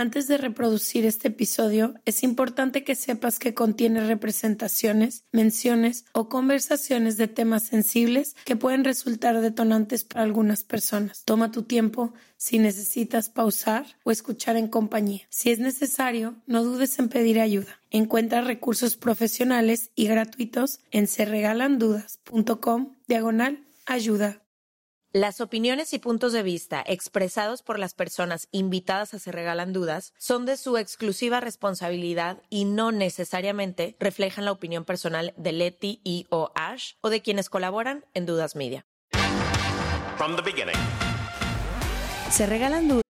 Antes de reproducir este episodio, es importante que sepas que contiene representaciones, menciones o conversaciones de temas sensibles que pueden resultar detonantes para algunas personas. Toma tu tiempo si necesitas pausar o escuchar en compañía. Si es necesario, no dudes en pedir ayuda. Encuentra recursos profesionales y gratuitos en serregalandudas.com diagonal ayuda. Las opiniones y puntos de vista expresados por las personas invitadas a Se Regalan Dudas son de su exclusiva responsabilidad y no necesariamente reflejan la opinión personal de Leti y o Ash o de quienes colaboran en Dudas Media. From the beginning. Se Regalan Dudas.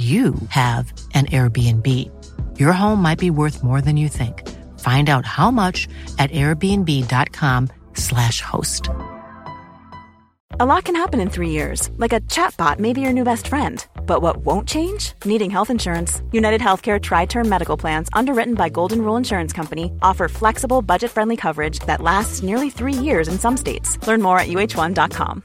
you have an Airbnb. Your home might be worth more than you think. Find out how much at airbnb.com/slash host. A lot can happen in three years, like a chatbot may be your new best friend. But what won't change? Needing health insurance. United Healthcare Tri Term Medical Plans, underwritten by Golden Rule Insurance Company, offer flexible, budget friendly coverage that lasts nearly three years in some states. Learn more at uh1.com.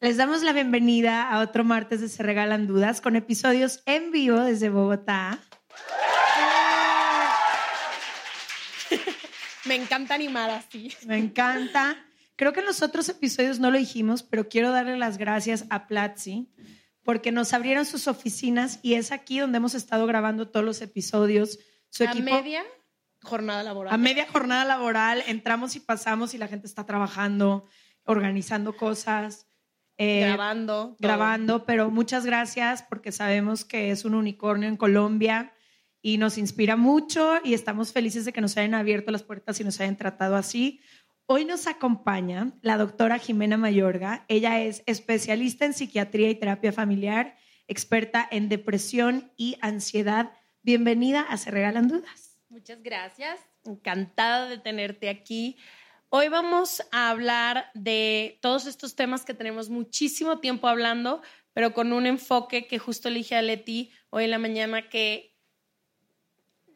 Les damos la bienvenida a otro martes de Se Regalan Dudas con episodios en vivo desde Bogotá. Me encanta animar así. Me encanta. Creo que en los otros episodios no lo dijimos, pero quiero darle las gracias a Platzi porque nos abrieron sus oficinas y es aquí donde hemos estado grabando todos los episodios. Su a media jornada laboral. A media jornada laboral entramos y pasamos y la gente está trabajando, organizando cosas. Eh, grabando. Grabando, pero muchas gracias porque sabemos que es un unicornio en Colombia y nos inspira mucho y estamos felices de que nos hayan abierto las puertas y nos hayan tratado así. Hoy nos acompaña la doctora Jimena Mayorga. Ella es especialista en psiquiatría y terapia familiar, experta en depresión y ansiedad. Bienvenida a Se Regalan Dudas. Muchas gracias. Encantada de tenerte aquí. Hoy vamos a hablar de todos estos temas que tenemos muchísimo tiempo hablando, pero con un enfoque que justo elige a Leti hoy en la mañana que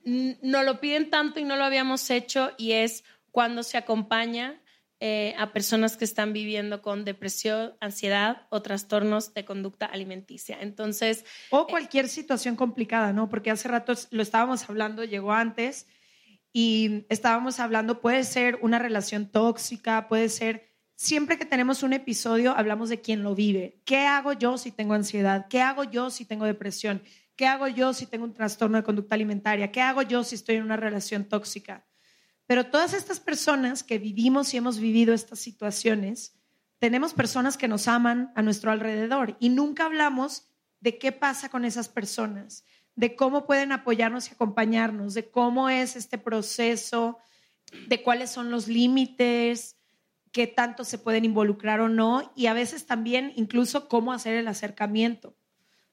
no lo piden tanto y no lo habíamos hecho y es cuando se acompaña eh, a personas que están viviendo con depresión, ansiedad o trastornos de conducta alimenticia. Entonces... O cualquier situación complicada, ¿no? Porque hace rato lo estábamos hablando, llegó antes y estábamos hablando, puede ser una relación tóxica, puede ser, siempre que tenemos un episodio hablamos de quién lo vive. ¿Qué hago yo si tengo ansiedad? ¿Qué hago yo si tengo depresión? ¿Qué hago yo si tengo un trastorno de conducta alimentaria? ¿Qué hago yo si estoy en una relación tóxica? Pero todas estas personas que vivimos y hemos vivido estas situaciones, tenemos personas que nos aman a nuestro alrededor y nunca hablamos de qué pasa con esas personas de cómo pueden apoyarnos y acompañarnos, de cómo es este proceso, de cuáles son los límites, qué tanto se pueden involucrar o no, y a veces también incluso cómo hacer el acercamiento,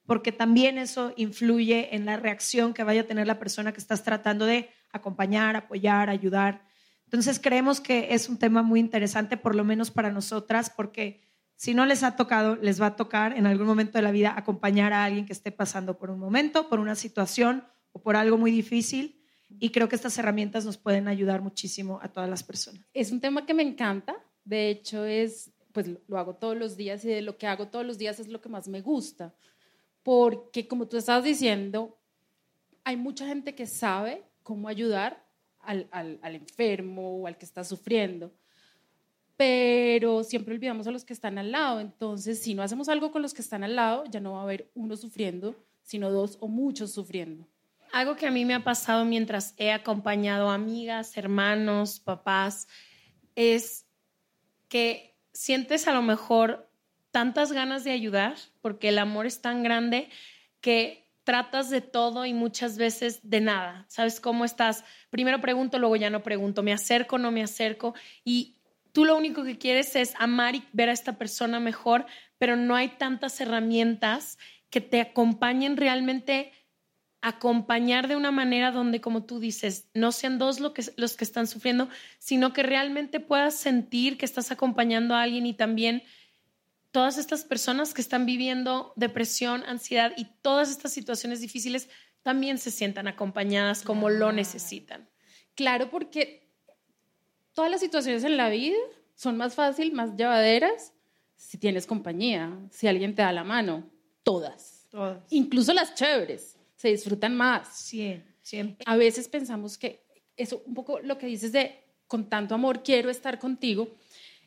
porque también eso influye en la reacción que vaya a tener la persona que estás tratando de acompañar, apoyar, ayudar. Entonces creemos que es un tema muy interesante, por lo menos para nosotras, porque si no les ha tocado, les va a tocar en algún momento de la vida acompañar a alguien que esté pasando por un momento, por una situación o por algo muy difícil. Y creo que estas herramientas nos pueden ayudar muchísimo a todas las personas. Es un tema que me encanta. De hecho, es, pues lo hago todos los días y de lo que hago todos los días es lo que más me gusta. Porque como tú estabas diciendo, hay mucha gente que sabe cómo ayudar al, al, al enfermo o al que está sufriendo pero siempre olvidamos a los que están al lado. Entonces, si no hacemos algo con los que están al lado, ya no va a haber uno sufriendo, sino dos o muchos sufriendo. algo que a mí me ha pasado mientras he acompañado amigas, hermanos, papás, es que sientes a lo mejor tantas ganas de ayudar, porque el amor es tan grande que tratas de todo y muchas veces de nada. ¿Sabes cómo estás? Primero pregunto, luego ya no pregunto, me acerco, no me acerco y tú lo único que quieres es amar y ver a esta persona mejor, pero no hay tantas herramientas que te acompañen realmente acompañar de una manera donde, como tú dices, no sean dos lo que, los que están sufriendo, sino que realmente puedas sentir que estás acompañando a alguien y también todas estas personas que están viviendo depresión, ansiedad y todas estas situaciones difíciles también se sientan acompañadas como lo necesitan. Claro, porque todas las situaciones en la vida son más fácil, más llevaderas si tienes compañía, si alguien te da la mano. Todas. Todas. Incluso las chéveres se disfrutan más. Sí, siempre. A veces pensamos que eso, un poco lo que dices de con tanto amor quiero estar contigo,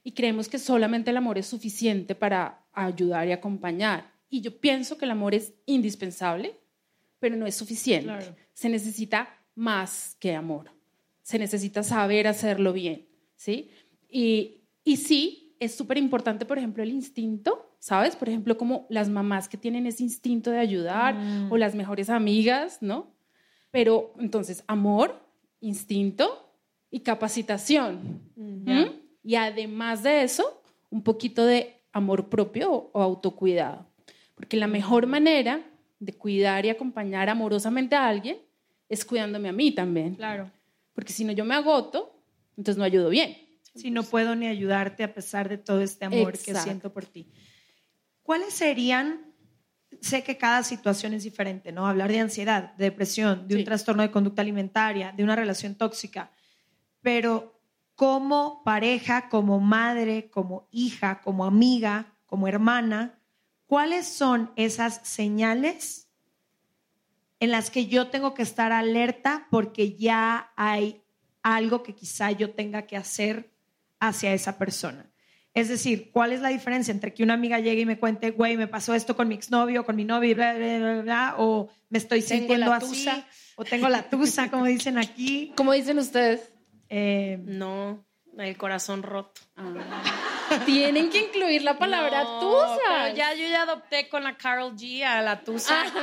y creemos que solamente el amor es suficiente para ayudar y acompañar. Y yo pienso que el amor es indispensable, pero no es suficiente. Se necesita más que amor. Se necesita saber hacerlo bien, ¿sí? Y, y sí, es súper importante, por ejemplo, el instinto, ¿sabes? Por ejemplo, como las mamás que tienen ese instinto de ayudar Mm. o las mejores amigas, ¿no? Pero entonces, amor, instinto y capacitación. ¿Mm? Y además de eso, un poquito de amor propio o autocuidado. Porque la mejor manera de cuidar y acompañar amorosamente a alguien es cuidándome a mí también. Claro. Porque si no yo me agoto, entonces no ayudo bien. Si no puedo ni ayudarte a pesar de todo este amor que siento por ti. ¿Cuáles serían? Sé que cada situación es diferente, ¿no? Hablar de ansiedad, de depresión, de un trastorno de conducta alimentaria, de una relación tóxica, pero como pareja, como madre, como hija, como amiga, como hermana, ¿cuáles son esas señales en las que yo tengo que estar alerta porque ya hay algo que quizá yo tenga que hacer hacia esa persona. Es decir, ¿cuál es la diferencia entre que una amiga llegue y me cuente, güey, me pasó esto con mi exnovio, con mi novio, bla, bla, bla, bla, o me estoy Tengo sintiendo la así, tusa. o tengo la tusa, como dicen aquí? ¿Cómo dicen ustedes? Eh, No, el corazón roto. Tienen que incluir la palabra No, tusa. pero ya yo ya adopté con la Carol G a la tusa aquí.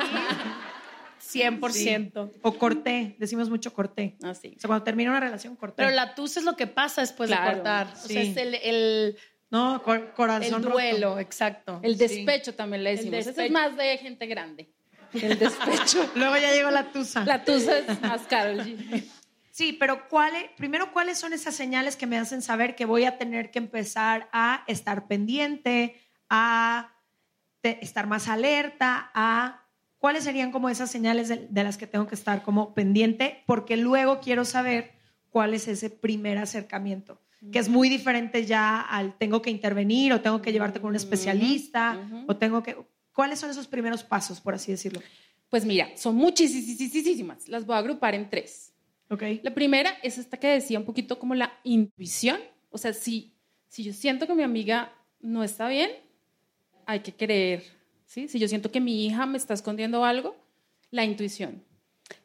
100%. o corté, decimos mucho corté. Ah, sí. O sea, cuando termina una relación, corté. Pero la tusa es lo que pasa después Claro, de cortar. O sea, sí. es el, el, no, cor- corazón el roto. duelo, exacto. El despecho también le decimos. Ese es más de gente grande. El despecho. Luego ya llegó la tusa. La tusa es más Carol G. Sí, pero ¿cuáles, primero, ¿cuáles son esas señales que me hacen saber que voy a tener que empezar a estar pendiente, a estar más alerta, a cuáles serían como esas señales de, de las que tengo que estar como pendiente? Porque luego quiero saber cuál es ese primer acercamiento, que es muy diferente ya al tengo que intervenir o tengo que llevarte con un especialista o tengo que... ¿Cuáles son esos primeros pasos, por así decirlo? Pues mira, son muchísimas. Las voy a agrupar en tres. ¿Ok? La primera es esta que decía un poquito como la intuición. O sea, si, si yo siento que mi amiga no está bien, hay que creer. ¿Sí? Si yo siento que mi hija me está escondiendo algo, la intuición.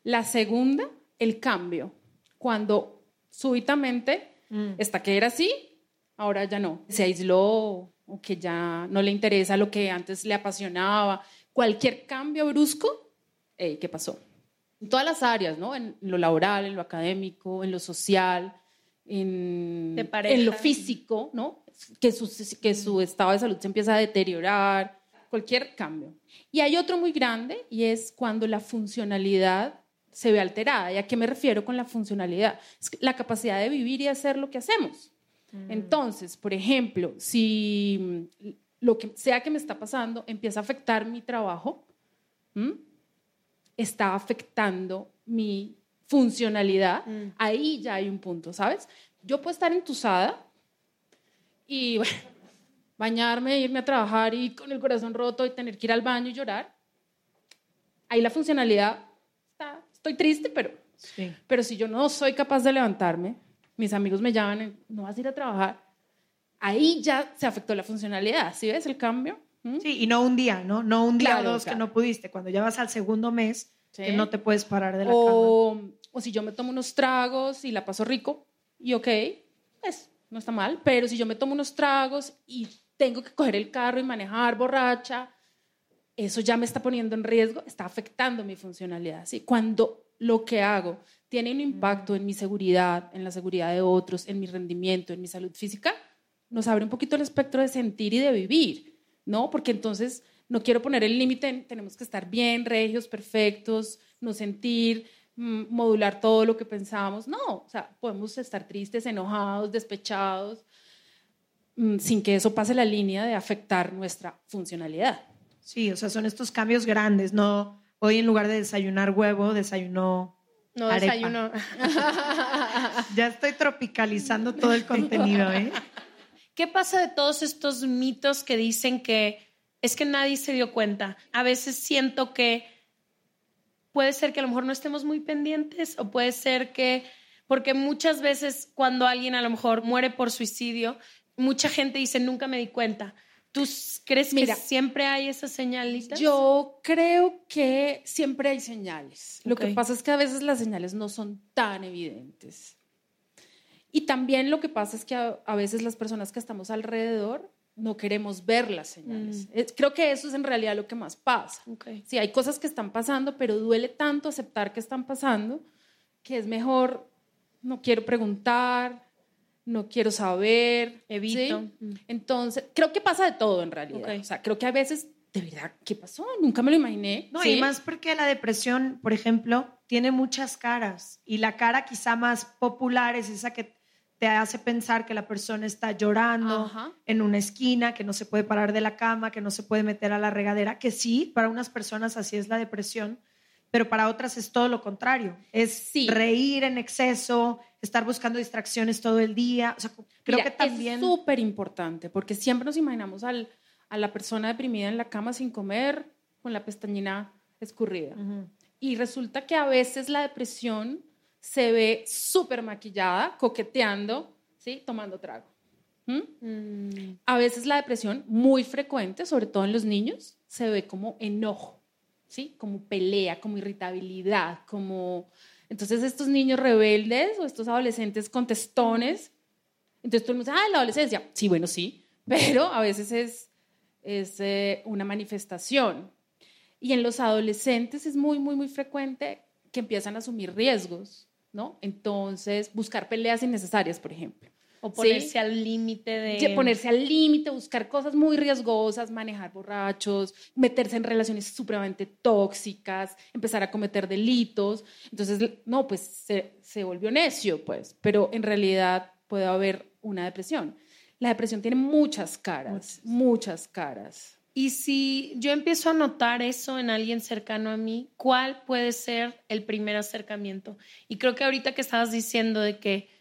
La segunda, el cambio. Cuando súbitamente está que era así, ahora ya no. Se aisló o que ya no le interesa lo que antes le apasionaba. Cualquier cambio brusco, ey, ¿qué pasó? En todas las áreas, ¿no? En lo laboral, en lo académico, en lo social, en lo físico, ¿no? Que su, que su estado de salud se empieza a deteriorar, cualquier cambio. Y hay otro muy grande y es cuando la funcionalidad se ve alterada. ¿Y a qué me refiero con la funcionalidad? Es la capacidad de vivir y hacer lo que hacemos. Entonces, por ejemplo, si mm, lo que sea que me está pasando empieza a afectar mi trabajo, ¿m? está afectando mi funcionalidad, ahí ya hay un punto, ¿sabes? Yo puedo estar entusada y bueno, bañarme, irme a trabajar y con el corazón roto y tener que ir al baño y llorar. Ahí la funcionalidad está, estoy triste, pero, Sí. pero si yo no soy capaz de levantarme, mis amigos me llaman, no vas a ir a trabajar, ahí ya se afectó la funcionalidad, ¿sí ves el cambio? ¿Mm? Sí, y no un día, ¿no? No un día Claro, o dos que claro. no pudiste. Cuando ya vas al segundo mes, que no te puedes parar de la o, cama. O si yo me tomo unos tragos y la paso rico, y ok, pues no está mal, pero si yo me tomo unos tragos y tengo que coger el carro y manejar borracha, eso ya me está poniendo en riesgo, está afectando mi funcionalidad. ¿sí? Cuando lo que hago tiene un impacto en mi seguridad, en la seguridad de otros, en mi rendimiento, en mi salud física, nos abre un poquito el espectro de sentir y de vivir, ¿no? Porque entonces no quiero poner el límite en tenemos que estar bien, regios, perfectos, no sentir, mm, modular todo lo que pensamos. No, o sea, podemos estar tristes, enojados, despechados, sin que eso pase la línea de afectar nuestra funcionalidad. Sí, o sea, son estos cambios grandes, no hoy en lugar de desayunar huevo, desayunó No arepa. desayuno. Ya estoy tropicalizando todo el contenido, ¿eh? ¿Qué pasa de todos estos mitos que dicen que es que nadie se dio cuenta? A veces siento que puede ser que a lo mejor no estemos muy pendientes o puede ser que, porque muchas veces cuando alguien a lo mejor muere por suicidio, mucha gente dice, nunca me di cuenta. ¿Tú crees Mira, que siempre hay esas señalitas? Yo creo que siempre hay señales. Lo que pasa es que a veces las señales no son tan evidentes. Y también lo que pasa es que a, a veces las personas que estamos alrededor no queremos ver las señales. Eh, Creo que eso es en realidad lo que más pasa. Ok. Sí, hay cosas que están pasando, pero duele tanto aceptar que están pasando que es mejor, no quiero preguntar, no quiero saber. Evito. ¿sí? Mm. Entonces, creo que pasa de todo en realidad. Ok. O sea, creo que a veces, de verdad, ¿qué pasó? Nunca me lo imaginé. No, ¿sí? y más porque la depresión, por ejemplo, tiene muchas caras y la cara quizá más popular es esa que te hace pensar que la persona está llorando Ajá. en una esquina, que no se puede parar de la cama, que no se puede meter a la regadera, que sí, para unas personas así es la depresión, pero para otras es todo lo contrario. Es Sí. reír en exceso, estar buscando distracciones todo el día. O sea, creo Mira, que también... Es súper importante porque siempre nos imaginamos al- a la persona deprimida en la cama sin comer, con la pestañina escurrida. Y resulta que a veces la depresión se ve súper maquillada, coqueteando, ¿sí? tomando trago. ¿Mm? Mm, A veces la depresión, muy frecuente, sobre todo en los niños, se ve como enojo, ¿sí? como pelea, como irritabilidad, como... Entonces estos niños rebeldes o estos adolescentes contestones, entonces todo el mundo ah, la adolescencia. Sí, bueno, sí, pero a veces es, es eh, una manifestación. Y en los adolescentes es muy, muy, muy frecuente que empiezan a asumir riesgos, ¿no? Entonces, buscar peleas innecesarias, por ejemplo. O ¿sí? ponerse al límite de... Ponerse al límite, buscar cosas muy riesgosas, manejar borrachos, meterse en relaciones supremamente tóxicas, empezar a cometer delitos. Entonces, no, pues se, se volvió necio, pues, pero en realidad puede haber una depresión. La depresión tiene muchas caras, muchas caras. Y si yo empiezo a notar eso en alguien cercano a mí, ¿cuál puede ser el primer acercamiento? Y creo que ahorita que estabas diciendo de que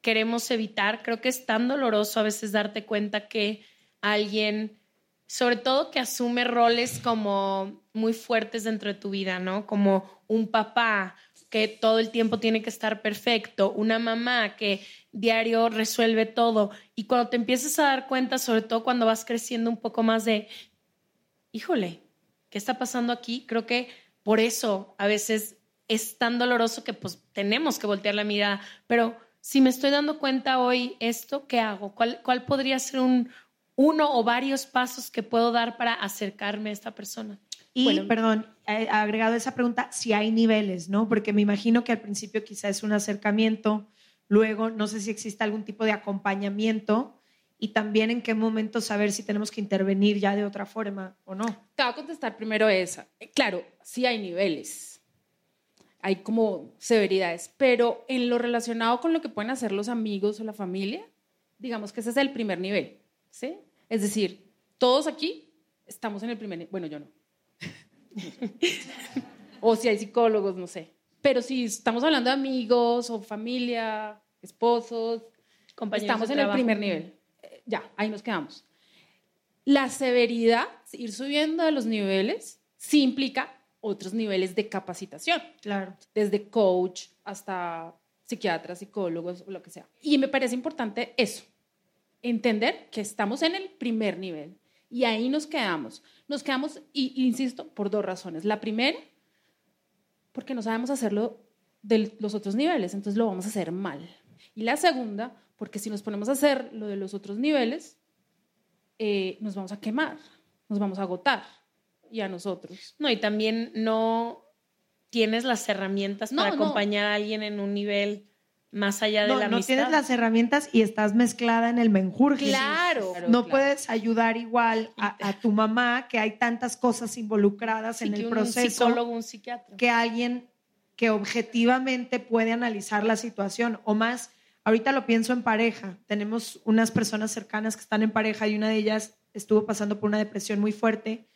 queremos evitar, creo que es tan doloroso a veces darte cuenta que alguien, sobre todo que asume roles como muy fuertes dentro de tu vida, ¿no? Como un papá que todo el tiempo tiene que estar perfecto, una mamá que diario resuelve todo. Y cuando te empiezas a dar cuenta, sobre todo cuando vas creciendo un poco más de, híjole, ¿qué está pasando aquí? Creo que por eso a veces es tan doloroso que pues tenemos que voltear la mirada. Pero si me estoy dando cuenta hoy esto, ¿qué hago? ¿Cuál, cuál podría ser un, uno o varios pasos que puedo dar para acercarme a esta persona? Y, Bueno. perdón, eh, agregado a esa pregunta, si hay niveles, ¿no? Porque me imagino que al principio quizá es un acercamiento, luego no sé si existe algún tipo de acompañamiento y también en qué momento saber si tenemos que intervenir ya de otra forma o no. Te voy a contestar primero esa. Claro, sí hay niveles, hay como severidades, pero en lo relacionado con lo que pueden hacer los amigos o la familia, digamos que ese es el primer nivel, ¿sí? Es decir, todos aquí estamos en el primer nivel, bueno, yo no. o si hay psicólogos, no sé. Pero si estamos hablando de amigos o familia, esposos, Compañeros estamos en el primer nivel. Eh, Ya, ahí nos quedamos. La severidad, ir subiendo de los niveles, sí implica otros niveles de capacitación, Claro. desde coach hasta psiquiatras, psicólogos o lo que sea. Y me parece importante eso, entender que estamos en el primer nivel y ahí nos quedamos. Nos quedamos, y insisto, por dos razones. La primera, porque no sabemos hacerlo de los otros niveles, entonces lo vamos a hacer mal. Y la segunda, porque si nos ponemos a hacer lo de los otros niveles, eh, nos vamos a quemar, nos vamos a agotar y a nosotros. No, y también no tienes las herramientas No, para no. acompañar a alguien en un nivel más allá de No, la no amistad. tienes las herramientas y estás mezclada en el menjurje. Claro. No puedes ayudar igual a, a tu mamá, que hay tantas cosas involucradas Sí, en el un proceso, psicólogo, un psiquiatra. que alguien que objetivamente puede analizar la situación. O más, ahorita lo pienso en pareja. Tenemos unas personas cercanas que están en pareja y una de ellas estuvo pasando por una depresión muy fuerte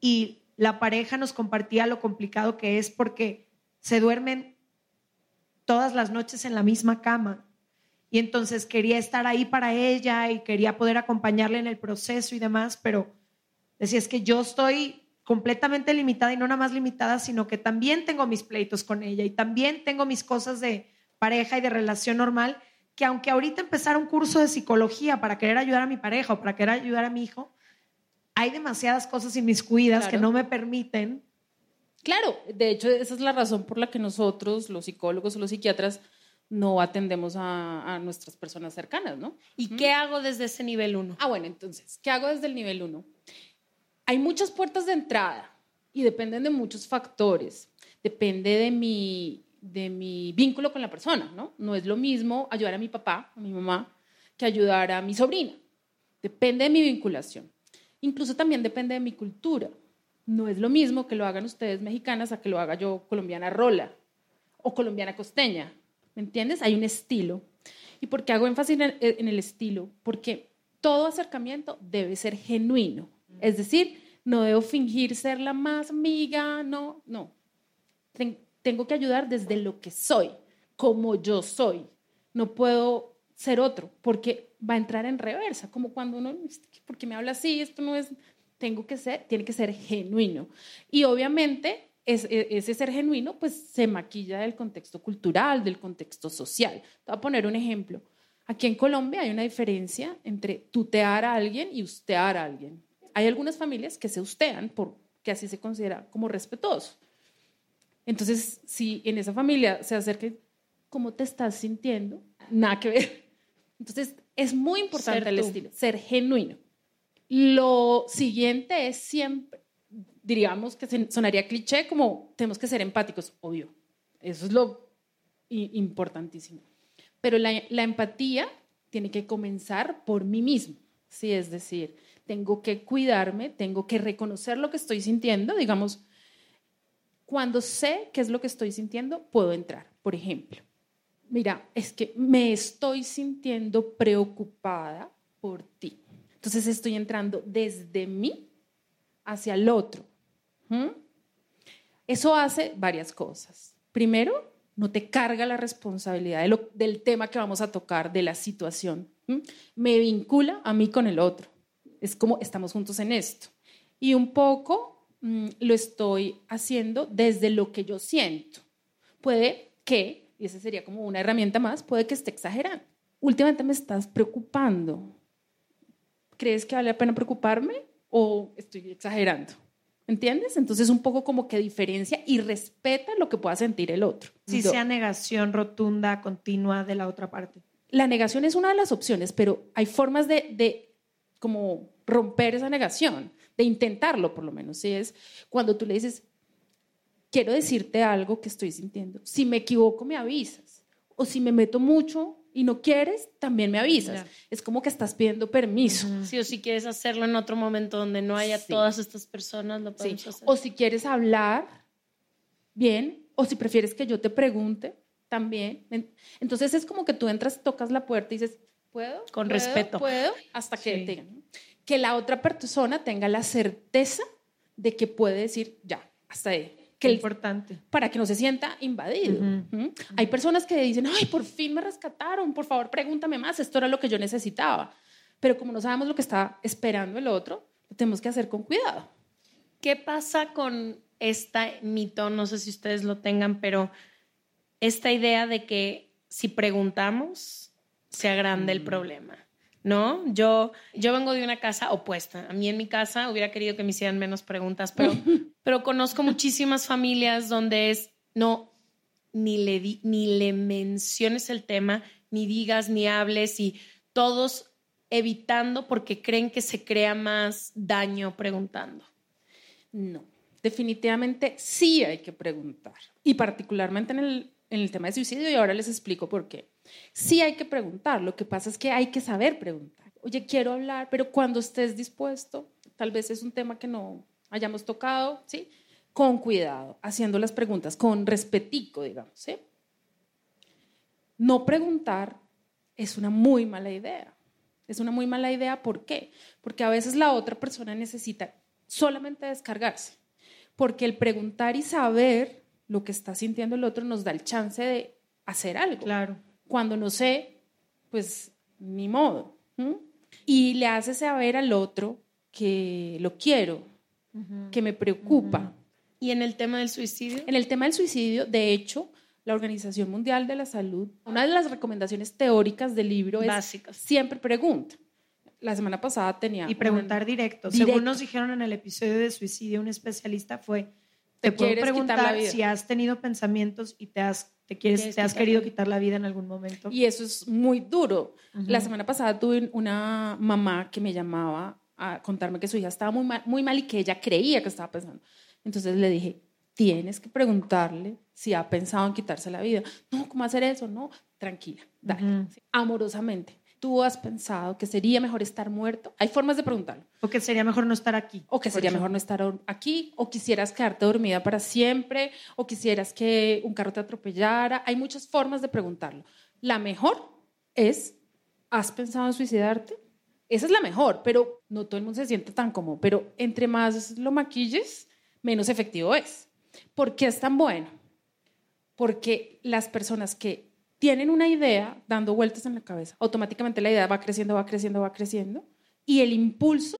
y la pareja nos compartía lo complicado que es porque se duermen todas las noches en la misma cama. Y entonces quería estar ahí para ella y quería poder acompañarle en el proceso y demás, pero decía, es que yo estoy completamente limitada y no nada más limitada, sino que también tengo mis pleitos con ella y también tengo mis cosas de pareja y de relación normal, que aunque ahorita empezara un curso de psicología para querer ayudar a mi pareja o para querer ayudar a mi hijo, hay demasiadas cosas inmiscuidas que Claro. no me permiten Claro, de hecho esa es la razón por la que nosotros, los psicólogos o los psiquiatras, no atendemos a, a nuestras personas cercanas, ¿no? ¿Y qué hago desde ese nivel uno? Ah, bueno, entonces, ¿qué hago desde el nivel 1? Hay muchas puertas de entrada y dependen de muchos factores. Depende de mi, de mi vínculo con la persona, ¿no? No es lo mismo ayudar a mi papá, a mi mamá, que ayudar a mi sobrina. Depende de mi vinculación. Incluso también depende de mi cultura. No es lo mismo que lo hagan ustedes mexicanas a que lo haga yo colombiana rola o colombiana costeña. ¿Me entiendes? Hay un estilo. ¿Y por qué hago énfasis en, el estilo? Porque todo acercamiento debe ser genuino. Es decir, no debo fingir ser la más amiga, no, no. Ten- tengo que ayudar desde lo que soy, como yo soy. No puedo ser otro, porque va a entrar en reversa, como cuando uno, porque me habla así, esto no es, tengo que ser, tiene que ser genuino. Y obviamente e- ese ser genuino pues se maquilla del contexto cultural, del contexto social. Te voy a poner un ejemplo. Aquí en Colombia hay una diferencia entre tutear a alguien y ustear a alguien. Hay algunas familias que se ustean porque así se considera como respetuoso. Entonces, si en esa familia se acerca, ¿cómo te estás sintiendo? Nada que ver. Entonces, es muy importante Ser el tú. estilo, ser genuino. Lo siguiente es siempre, diríamos que sonaría cliché, como tenemos que ser empáticos, obvio. Eso es lo importantísimo. Pero la, la empatía tiene que comenzar por mí mismo. Sí, es decir, tengo que cuidarme, tengo que reconocer lo que estoy sintiendo. Digamos, cuando sé qué es lo que estoy sintiendo, puedo entrar. Por ejemplo, mira, es que me estoy sintiendo preocupada por ti. Entonces estoy entrando desde mí hacia el otro. ¿Mm? Eso hace varias cosas. Primero, no te carga la responsabilidad del tema que vamos a tocar, de la situación. ¿Mm? Me vincula a mí con el otro. Es como estamos juntos en esto. Y un poco mm, lo estoy haciendo desde lo que yo siento. Puede que, y esa sería como una herramienta más, puede que esté exagerando. Últimamente me estás preocupando. ¿Crees que vale la pena preocuparme o estoy exagerando? ¿Entiendes? Entonces un poco como que diferencia y respeta lo que pueda sentir el otro. si Do- sea negación rotunda, continua de la otra parte. la negación es una de las opciones, pero hay formas de, de como romper esa negación, de intentarlo por lo menos. Si es cuando tú le dices, quiero decirte algo que estoy sintiendo. Si me equivoco, me avisas. O si me meto mucho y no quieres, también me avisas. Es como que estás pidiendo permiso. Sí, o si quieres hacerlo en otro momento donde no haya Sí. todas estas personas, lo Sí. podemos hacer. O si quieres hablar, bien. O si prefieres que yo te pregunte, también. En- Entonces es como que tú entras, tocas la puerta y dices, ¿puedo? Con ¿Puedo? respeto. ¿Puedo? Hasta que Sí. Que la otra persona tenga la certeza de que puede decir, ya, hasta ahí. Que el- importante. para que no se sienta invadido. ¿Mm? Hay personas que dicen, ay, por fin me rescataron, por favor pregúntame más, esto era lo que yo necesitaba. Pero como no sabemos lo que está esperando el otro, lo tenemos que hacer con cuidado. ¿Qué pasa con este mito? No sé si ustedes lo tengan, pero esta idea de que si preguntamos, se agranda Mm. el problema. ¿No? Yo, yo vengo de una casa opuesta. A mí en mi casa hubiera querido que me hicieran menos preguntas, pero, pero conozco muchísimas familias donde es, no, ni le, di, ni le menciones el tema, ni digas, ni hables, y todos evitando porque creen que se crea más daño preguntando. No, definitivamente sí hay que preguntar. Y particularmente en el, en el tema de suicidio, y ahora les explico por qué. Sí hay que preguntar, lo que pasa es que hay que saber preguntar. Oye, quiero hablar, pero cuando estés dispuesto, tal vez es un tema que no hayamos tocado, ¿sí? Con cuidado, haciendo las preguntas, con respetico, digamos, ¿sí? No preguntar es una muy mala idea. Es una muy mala idea, ¿por qué? Porque a veces la otra persona necesita solamente descargarse, porque el preguntar y saber lo que está sintiendo el otro nos da el chance de hacer algo. Claro. Cuando no sé, pues ni modo. Y le hace saber al otro que lo quiero, que me preocupa. ¿Y en el tema del suicidio? En el tema del suicidio, de hecho, la Organización Mundial de la Salud, una de las recomendaciones teóricas del libro es Básicas. siempre pregunta. La semana pasada tenía... Y preguntar directo. Directo. Según nos dijeron en el episodio de suicidio, un especialista fue, ¿Te te puedo preguntar si has tenido pensamientos y te has, te quieres, ¿Quieres te has quitar querido quitar la vida en algún momento. Y eso es muy duro. La semana pasada tuve una mamá que me llamaba a contarme que su hija estaba muy mal, muy mal y que ella creía que estaba pensando. Entonces le dije, tienes que preguntarle si ha pensado en quitarse la vida. No, ¿cómo hacer eso? No, tranquila, dale. Sí, Amorosamente. ¿Tú has pensado que sería mejor estar muerto? Hay formas de preguntarlo. O que sería mejor no estar aquí. O que sería ejemplo. mejor no estar aquí, o quisieras quedarte dormida para siempre, o quisieras que un carro te atropellara. Hay muchas formas de preguntarlo. La mejor es, ¿has pensado en suicidarte? Esa es la mejor, pero no todo el mundo se siente tan cómodo. Pero entre más lo maquilles, menos efectivo es. ¿Por qué es tan bueno? Porque las personas que tienen una idea dando vueltas en la cabeza, automáticamente la idea va creciendo, va creciendo, va creciendo, y el impulso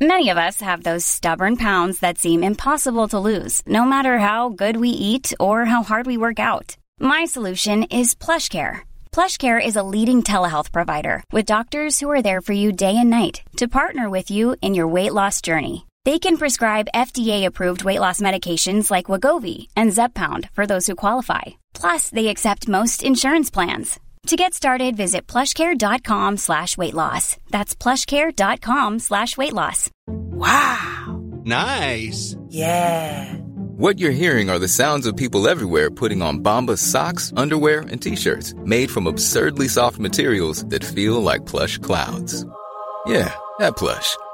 Many of us have those stubborn pounds that seem impossible to lose, no matter how good we eat or how hard we work out. My solution is PlushCare. PlushCare is a leading telehealth provider with doctors who are there for you day and night to partner with you in your weight loss journey. They can prescribe FDA-approved weight loss medications like Wagovi and Zepbound for those who qualify. Plus, they accept most insurance plans. To get started, visit plushcare.com slash weight loss. That's plushcare.com slash weight loss. Wow. Nice. Yeah. What you're hearing are the sounds of people everywhere putting on Bombas socks, underwear, and t-shirts made from absurdly soft materials that feel like plush clouds. Yeah, that plush.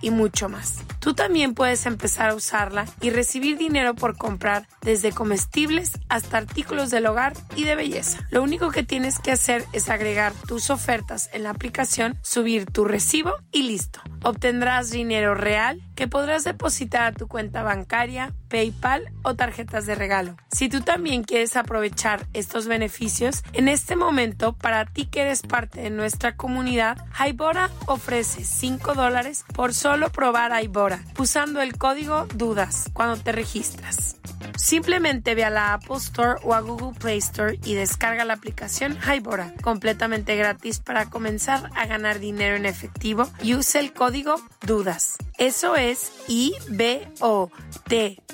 y mucho más. Tú también puedes empezar a usarla y recibir dinero por comprar desde comestibles hasta artículos del hogar y de belleza. Lo único que tienes que hacer es agregar tus ofertas en la aplicación, subir tu recibo y listo. Obtendrás dinero real que podrás depositar a tu cuenta bancaria, PayPal o tarjetas de regalo. Si tú también quieres aprovechar estos beneficios, en este momento, para ti que eres parte de nuestra comunidad, Hybora ofrece 5 dólares por solo probar. Hybora usando el código DUDAS cuando te registras. Simplemente ve a la Apple Store o a Google Play Store y descarga la aplicación Hybora completamente gratis para comenzar a ganar dinero en efectivo y use el código DUDAS. Eso es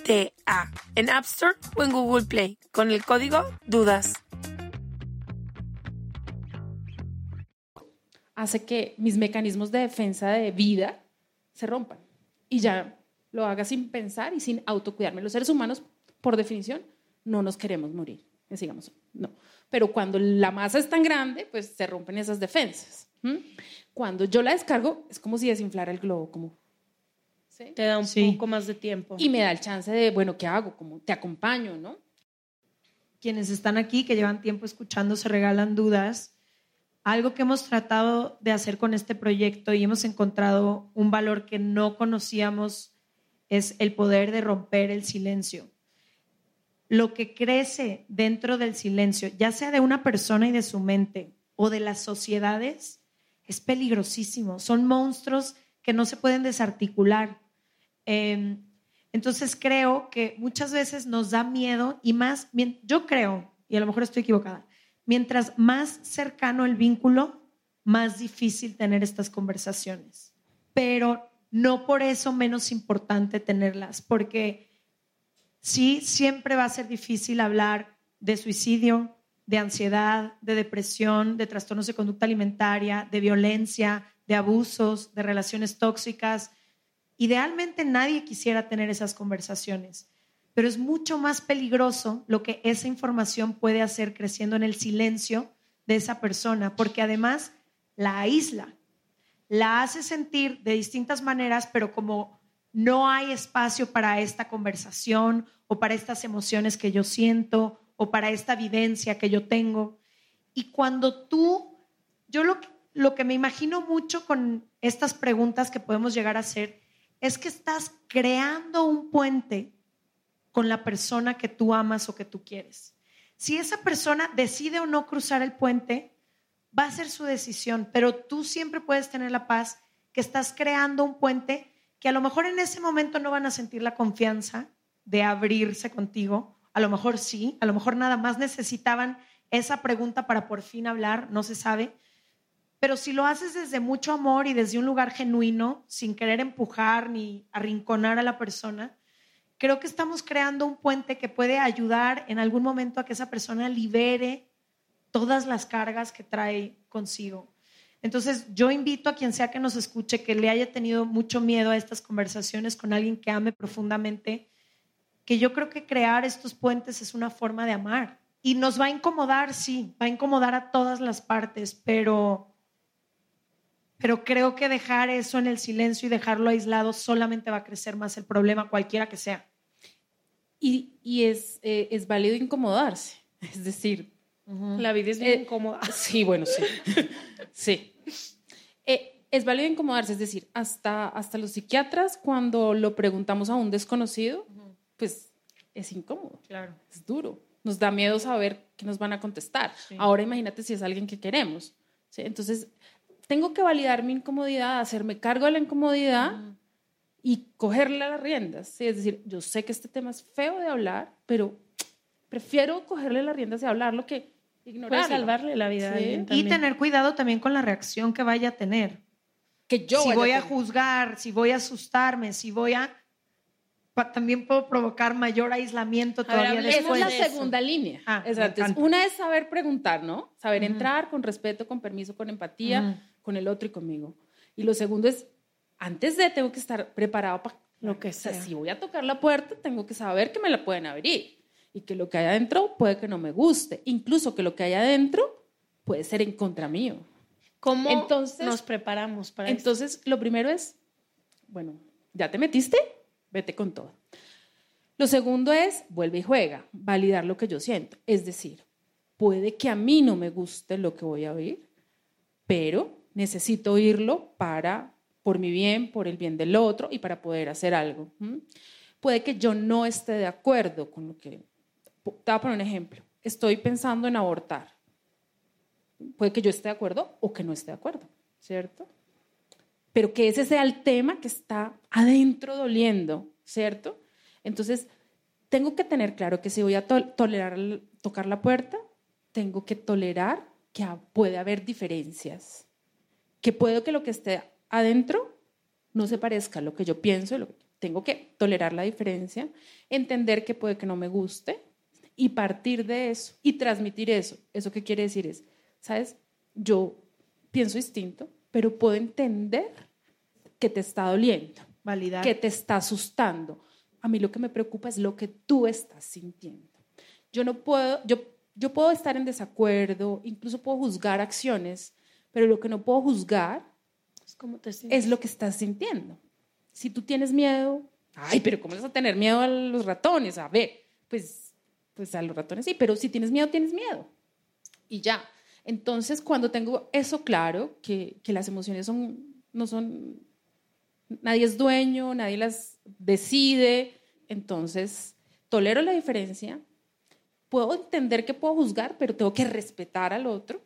I-B-O-T-T-A en App Store o en Google Play con el código DUDAS. hace que mis mecanismos de defensa de vida se rompan y ya lo haga sin pensar y sin autocuidarme. Los seres humanos, por definición, no nos queremos morir, digamos, no. Pero cuando la masa es tan grande, pues se rompen esas defensas. Cuando yo la descargo, es como si desinflara el globo, como... Te da un poco más de tiempo. Y me da el chance de, bueno, ¿qué hago? Como te acompaño, ¿no? Quienes están aquí, que llevan tiempo escuchando, se regalan dudas algo que hemos tratado de hacer con este proyecto y hemos encontrado un valor que no conocíamos es el poder de romper el silencio. Lo que crece dentro del silencio, ya sea de una persona y de su mente o de las sociedades, es peligrosísimo. Son monstruos que no se pueden desarticular. Em, entonces creo que muchas veces nos da miedo y más, yo creo, y a lo mejor estoy equivocada, mientras más cercano el vínculo, más difícil tener estas conversaciones. Pero no por eso menos importante tenerlas, porque sí, siempre va a ser difícil hablar de suicidio, de ansiedad, de depresión, de trastornos de conducta alimentaria, de violencia, de abusos, de relaciones tóxicas. Idealmente nadie quisiera tener esas conversaciones pero es mucho más peligroso lo que esa información puede hacer creciendo en el silencio de esa persona, porque además la aísla, la hace sentir de distintas maneras, pero como no hay espacio para esta conversación o para estas emociones que yo siento o para esta vivencia que yo tengo. Y cuando tú, yo lo, lo que me imagino mucho con estas preguntas que podemos llegar a hacer es que estás creando un puente con la persona que tú amas o que tú quieres. Si esa persona decide o no cruzar el puente, va a ser su decisión, pero tú siempre puedes tener la paz que estás creando un puente que a lo mejor en ese momento no van a sentir la confianza de abrirse contigo, a lo mejor sí, a lo mejor nada más necesitaban esa pregunta para por fin hablar, no se sabe, pero si lo haces desde mucho amor y desde un lugar genuino, sin querer empujar ni arrinconar a la persona, creo que estamos creando un puente que puede ayudar en algún momento a que esa persona libere todas las cargas que trae consigo. Entonces, yo invito a quien sea que nos escuche, que le haya tenido mucho miedo a estas conversaciones con alguien que ame profundamente, que yo creo que crear estos puentes es una forma de amar. Y nos va a incomodar, sí, va a incomodar a todas las partes, pero, pero creo que dejar eso en el silencio y dejarlo aislado solamente va a crecer más el problema, cualquiera que sea. Y, y es, eh, es válido incomodarse, es decir... La vida es bien eh, incómoda. Sí, bueno, sí. sí. Eh, es válido incomodarse, es decir, hasta, hasta los psiquiatras cuando lo preguntamos a un desconocido, pues es incómodo. Claro. Es duro. Nos da miedo saber qué nos van a contestar. Ahora imagínate si es alguien que queremos. ¿sí? Entonces, tengo que validar mi incomodidad, hacerme cargo de la incomodidad y cogerle las riendas. Es decir, yo sé que este tema es feo de hablar, pero prefiero cogerle las riendas y hablarlo que ignorarlo. Puede salvarle la vida. Y tener cuidado también con la reacción que vaya a tener. Que yo si voy a, juzgar, si voy a asustarme, si voy a también puedo provocar mayor aislamiento todavía después. Esa es la segunda línea. Ah, una es saber preguntar, ¿no? Saber entrar con respeto, con permiso, con empatía, con el otro y conmigo. Y lo segundo es, antes de, tengo que estar preparado para lo que sea. si voy a tocar la puerta, tengo que saber que me la pueden abrir y que lo que hay adentro puede que no me guste. Incluso que lo que hay adentro puede ser en contra mío. ¿Cómo entonces, nos preparamos para Entonces, lo primero es, bueno, ¿ya te metiste? Vete con todo. Lo segundo es, vuelve y juega, validar lo que yo siento. Es decir, puede que a mí no me guste lo que voy a oír, pero necesito oírlo para, por mi bien, por el bien del otro y para poder hacer algo. Puede que yo no esté de acuerdo con lo que... Te voy a poner un ejemplo. Estoy pensando en abortar. Puede que yo esté de acuerdo o que no esté de acuerdo, ¿cierto? pero que ese sea el tema que está adentro doliendo, ¿cierto? Entonces, tengo que tener claro que si voy a tolerar tocar la puerta, tengo que tolerar que puede haber diferencias, que puedo que lo que esté adentro no se parezca a lo que yo pienso, lo, tengo que tolerar la diferencia, entender que puede que no me guste y partir de eso y transmitir eso. ¿Eso qué quiere decir? Es, ¿sabes? Yo pienso distinto, pero puedo entender que te está doliendo, Validar. que te está asustando. A mí lo que me preocupa es lo que tú estás sintiendo. Yo no puedo, yo, yo puedo estar en desacuerdo, incluso puedo juzgar acciones, pero lo que no puedo juzgar es, es lo que estás sintiendo. Si tú tienes miedo, ay, pero ¿cómo vas a tener miedo a los ratones? A ver, pues, pues a los ratones sí, pero si tienes miedo, tienes miedo. Y ya. Entonces, cuando tengo eso claro, que, que las emociones son, no son, nadie es dueño, nadie las decide, entonces tolero la diferencia, puedo entender que puedo juzgar, pero tengo que respetar al otro.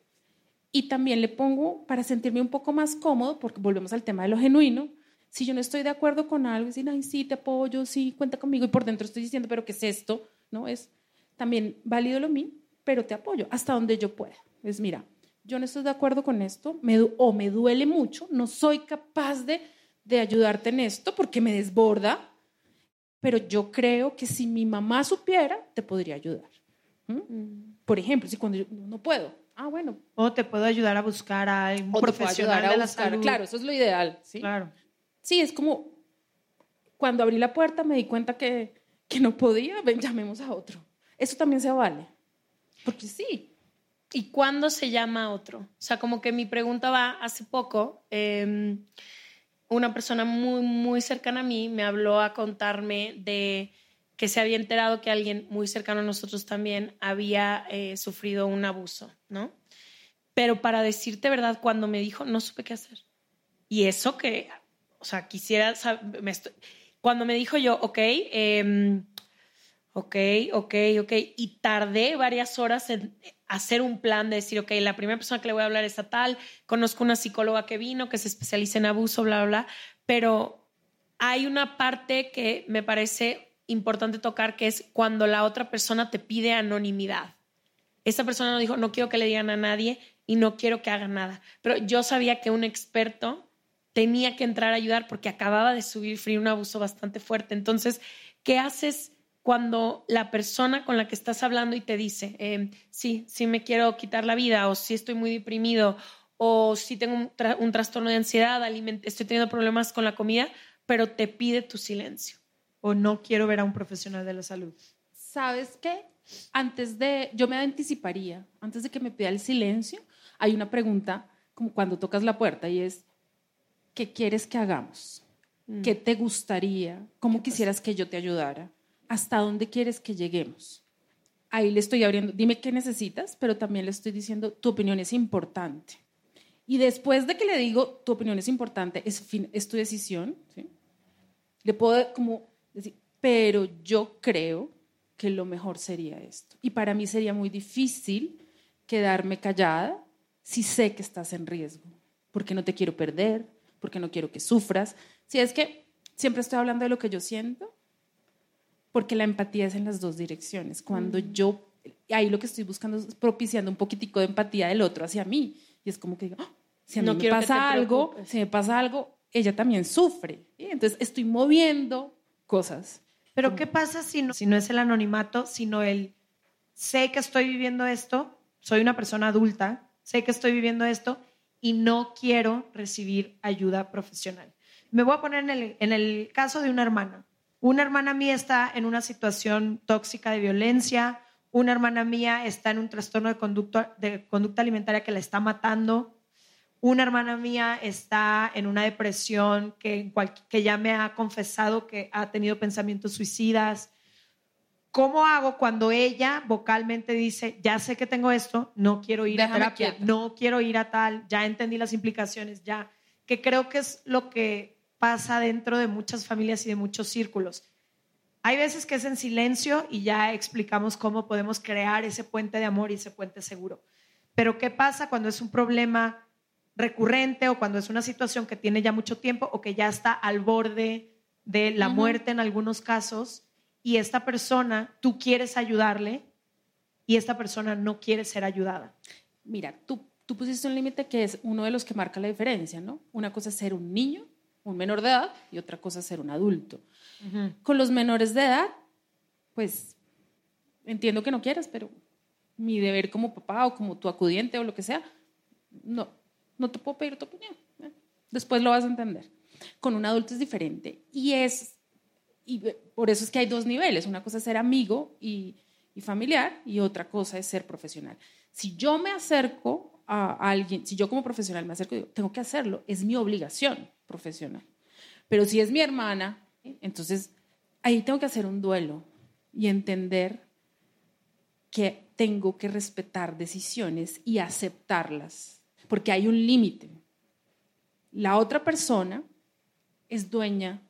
Y también le pongo, para sentirme un poco más cómodo, porque volvemos al tema de lo genuino, si yo no estoy de acuerdo con algo, decir, ay, sí, te apoyo, sí, cuenta conmigo, y por dentro estoy diciendo, pero ¿qué es esto? ¿No? Es también válido lo mío, pero te apoyo hasta donde yo pueda. Es, mira, yo no estoy de acuerdo con esto, me, o me duele mucho, no soy capaz de, de ayudarte en esto porque me desborda, pero yo creo que si mi mamá supiera, te podría ayudar. Mm. Por ejemplo, si cuando yo no puedo, ah, bueno. O te puedo ayudar a buscar a un profesional a de la salud. Claro, eso es lo ideal. ¿sí? Claro. Sí, es como cuando abrí la puerta me di cuenta que, que no podía, ven, llamemos a otro. Eso también se vale. Porque sí, ¿Y cuándo se llama a otro? O sea, como que mi pregunta va hace poco. Em, una persona muy, muy cercana a mí me habló a contarme de que se había enterado que alguien muy cercano a nosotros también había eh, sufrido un abuso, ¿no? Pero para decirte verdad, cuando me dijo, no supe qué hacer. Y eso que, o sea, quisiera, me cuando me dijo yo, ok, eh, ok, ok, ok, y tardé varias horas en hacer un plan de decir, ok, la primera persona que le voy a hablar es a tal, conozco una psicóloga que vino, que se especializa en abuso, bla, bla, bla, pero hay una parte que me parece importante tocar, que es cuando la otra persona te pide anonimidad. Esa persona no dijo, no quiero que le digan a nadie y no quiero que haga nada. Pero yo sabía que un experto tenía que entrar a ayudar porque acababa de sufrir un abuso bastante fuerte. Entonces, ¿qué haces cuando la persona con la que estás hablando y te dice, eh, sí, sí me quiero quitar la vida o sí estoy muy deprimido o sí tengo un, un trastorno de ansiedad, estoy teniendo problemas con la comida, pero te pide tu silencio? O no quiero ver a un profesional de la salud? ¿Sabes qué? Antes de, yo me anticiparía, antes de que me pida el silencio, hay una pregunta como cuando tocas la puerta y es, ¿qué quieres que hagamos? Mm. ¿Qué te gustaría? ¿Cómo quisieras que yo te ayudara? ¿Hasta dónde quieres que lleguemos? Ahí le estoy abriendo, dime qué necesitas, pero también le estoy diciendo, tu opinión es importante. Y después de que le digo, tu opinión es importante, es, es tu decisión, ¿sí? le puedo como pero yo creo que lo mejor sería esto. Y para mí sería muy difícil quedarme callada si sé que estás en riesgo, porque no te quiero perder, porque no quiero que sufras. Si es que siempre estoy hablando de lo que yo siento, porque la empatía es en las dos direcciones. Cuando mm. yo, ahí lo que estoy buscando es propiciando un poquitico de empatía del otro hacia mí. Y es como que digo, ah, si a mí me pasa algo, si me pasa algo, ella también sufre. Entonces estoy moviendo cosas. Pero ¿qué pasa si no, si no es el anonimato, sino el sé que estoy viviendo esto, soy una persona adulta, sé que estoy viviendo esto y no quiero recibir ayuda profesional? Me voy a poner en el, en el caso de una hermana. Una hermana mía está en una situación tóxica de violencia, una hermana mía está en un trastorno de conducta, de conducta alimentaria que la está matando, una hermana mía está en una depresión que, que ya me ha confesado que ha tenido pensamientos suicidas. ¿Cómo hago cuando ella vocalmente dice, ya sé que tengo esto, no quiero ir a terapia, no quiero ir a tal, ya entendí las implicaciones, ya, que creo que es lo que pasa dentro de muchas familias y de muchos círculos. Hay veces que es en silencio y ya explicamos cómo podemos crear ese puente de amor y ese puente seguro. Pero ¿qué pasa cuando es un problema recurrente o cuando es una situación que tiene ya mucho tiempo o que ya está al borde de la muerte en algunos casos y esta persona, tú quieres ayudarle y esta persona no quiere ser ayudada. Mira, tú, tú pusiste un límite que es uno de los que marca la diferencia, ¿no? Una cosa es ser un niño, un menor de edad, y otra cosa es ser un adulto. Con los menores de edad, pues entiendo que no quieras, pero mi deber como papá o como tu acudiente o lo que sea, no, no te puedo pedir tu opinión. Después lo vas a entender. Con un adulto es diferente y es, y por eso es que hay dos niveles. Una cosa es ser amigo y, familiar y otra cosa es ser profesional. Si yo me acerco a alguien, si yo como profesional me acerco, digo, tengo que hacerlo, es mi obligación profesional. Pero si es mi hermana, entonces ahí tengo que hacer un duelo y entender que tengo que respetar decisiones y aceptarlas, porque hay un límite. La otra persona es dueña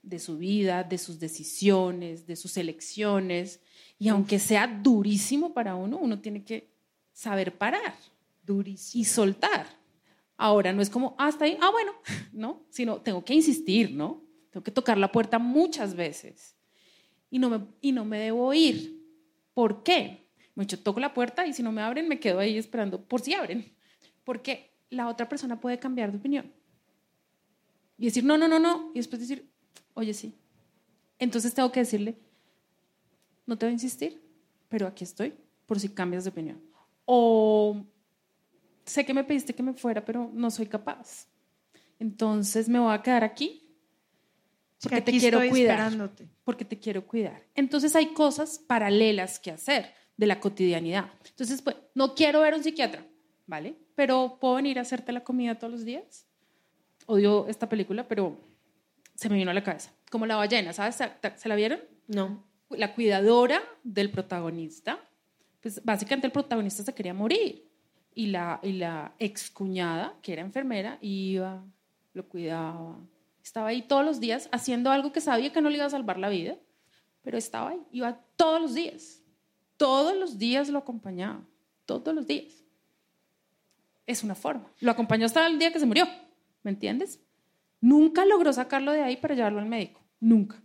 de su vida, de sus decisiones, de sus elecciones, y aunque sea durísimo para uno, uno tiene que saber parar Durísimo. y soltar. Ahora no es como, ah, hasta ahí, ah, bueno, ¿no? Sino tengo que insistir, ¿no? Tengo que tocar la puerta muchas veces y no me, y no me debo ir. ¿Por qué? Mucho toco la puerta y si no me abren, me quedo ahí esperando por si abren. Porque la otra persona puede cambiar de opinión y decir, no, no, no, no, y después decir, oye, sí. Entonces tengo que decirle, no te voy a insistir, pero aquí estoy por si cambias de opinión. O sé que me pediste que me fuera, pero no soy capaz. Entonces me voy a quedar aquí porque te quiero cuidar. Porque te quiero cuidar. Entonces hay cosas paralelas que hacer de la cotidianidad. Entonces, pues, no quiero ver a un psiquiatra, ¿vale? Pero puedo venir a hacerte la comida todos los días. Odio esta película, pero se me vino a la cabeza. Como la ballena, ¿sabes? ¿Se, la vieron? No. La cuidadora del protagonista, pues básicamente el protagonista se quería morir. Y la, y la excuñada, que era enfermera, iba, lo cuidaba. Estaba ahí todos los días haciendo algo que sabía que no le iba a salvar la vida, pero estaba ahí, iba todos los días. Todos los días lo acompañaba, todos los días. Es una forma. Lo acompañó hasta el día que se murió, ¿me entiendes? Nunca logró sacarlo de ahí para llevarlo al médico, nunca.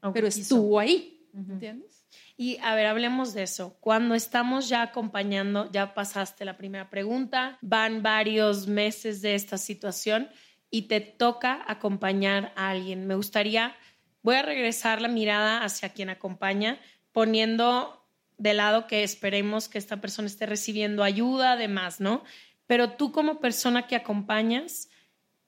Aunque pero quiso. estuvo ahí, ¿me entiendes? Y a ver, hablemos de eso. Cuando estamos ya acompañando, ya pasaste la primera pregunta, van varios meses de esta situación y te toca acompañar a alguien. Me gustaría, voy a regresar la mirada hacia quien acompaña, poniendo de lado que esperemos que esta persona esté recibiendo ayuda, además, ¿no? Pero tú como persona que acompañas,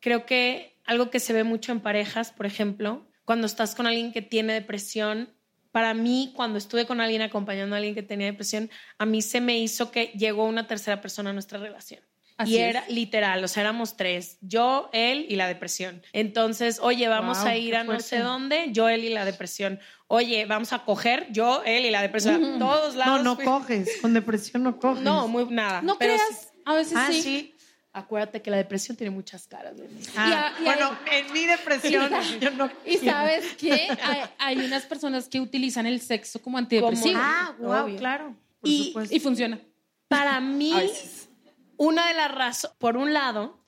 creo que algo que se ve mucho en parejas, por ejemplo, cuando estás con alguien que tiene depresión, para mí, cuando estuve con alguien acompañando a alguien que tenía depresión, a mí se me hizo que llegó una tercera persona a nuestra relación. Así y es. era literal, o sea, éramos tres, yo, él y la depresión. Entonces, oye, vamos a ir a no sé dónde, yo, él y la depresión. Oye, vamos a coger, yo, él y la depresión. A todos No, lados. no fui- coges. Con depresión no coges. No, muy nada. No Pero creas, sí- a veces Ah, sí. sí. acuérdate que la depresión tiene muchas caras. Ah, Y a- y bueno, hay- en mi depresión yo no Y sabes qué? Hay, hay unas personas que utilizan el sexo como antidepresivo. Ah, wow, Obvio. claro. Por Y- supuesto. Y funciona. Para mí, una de las razones, por un lado,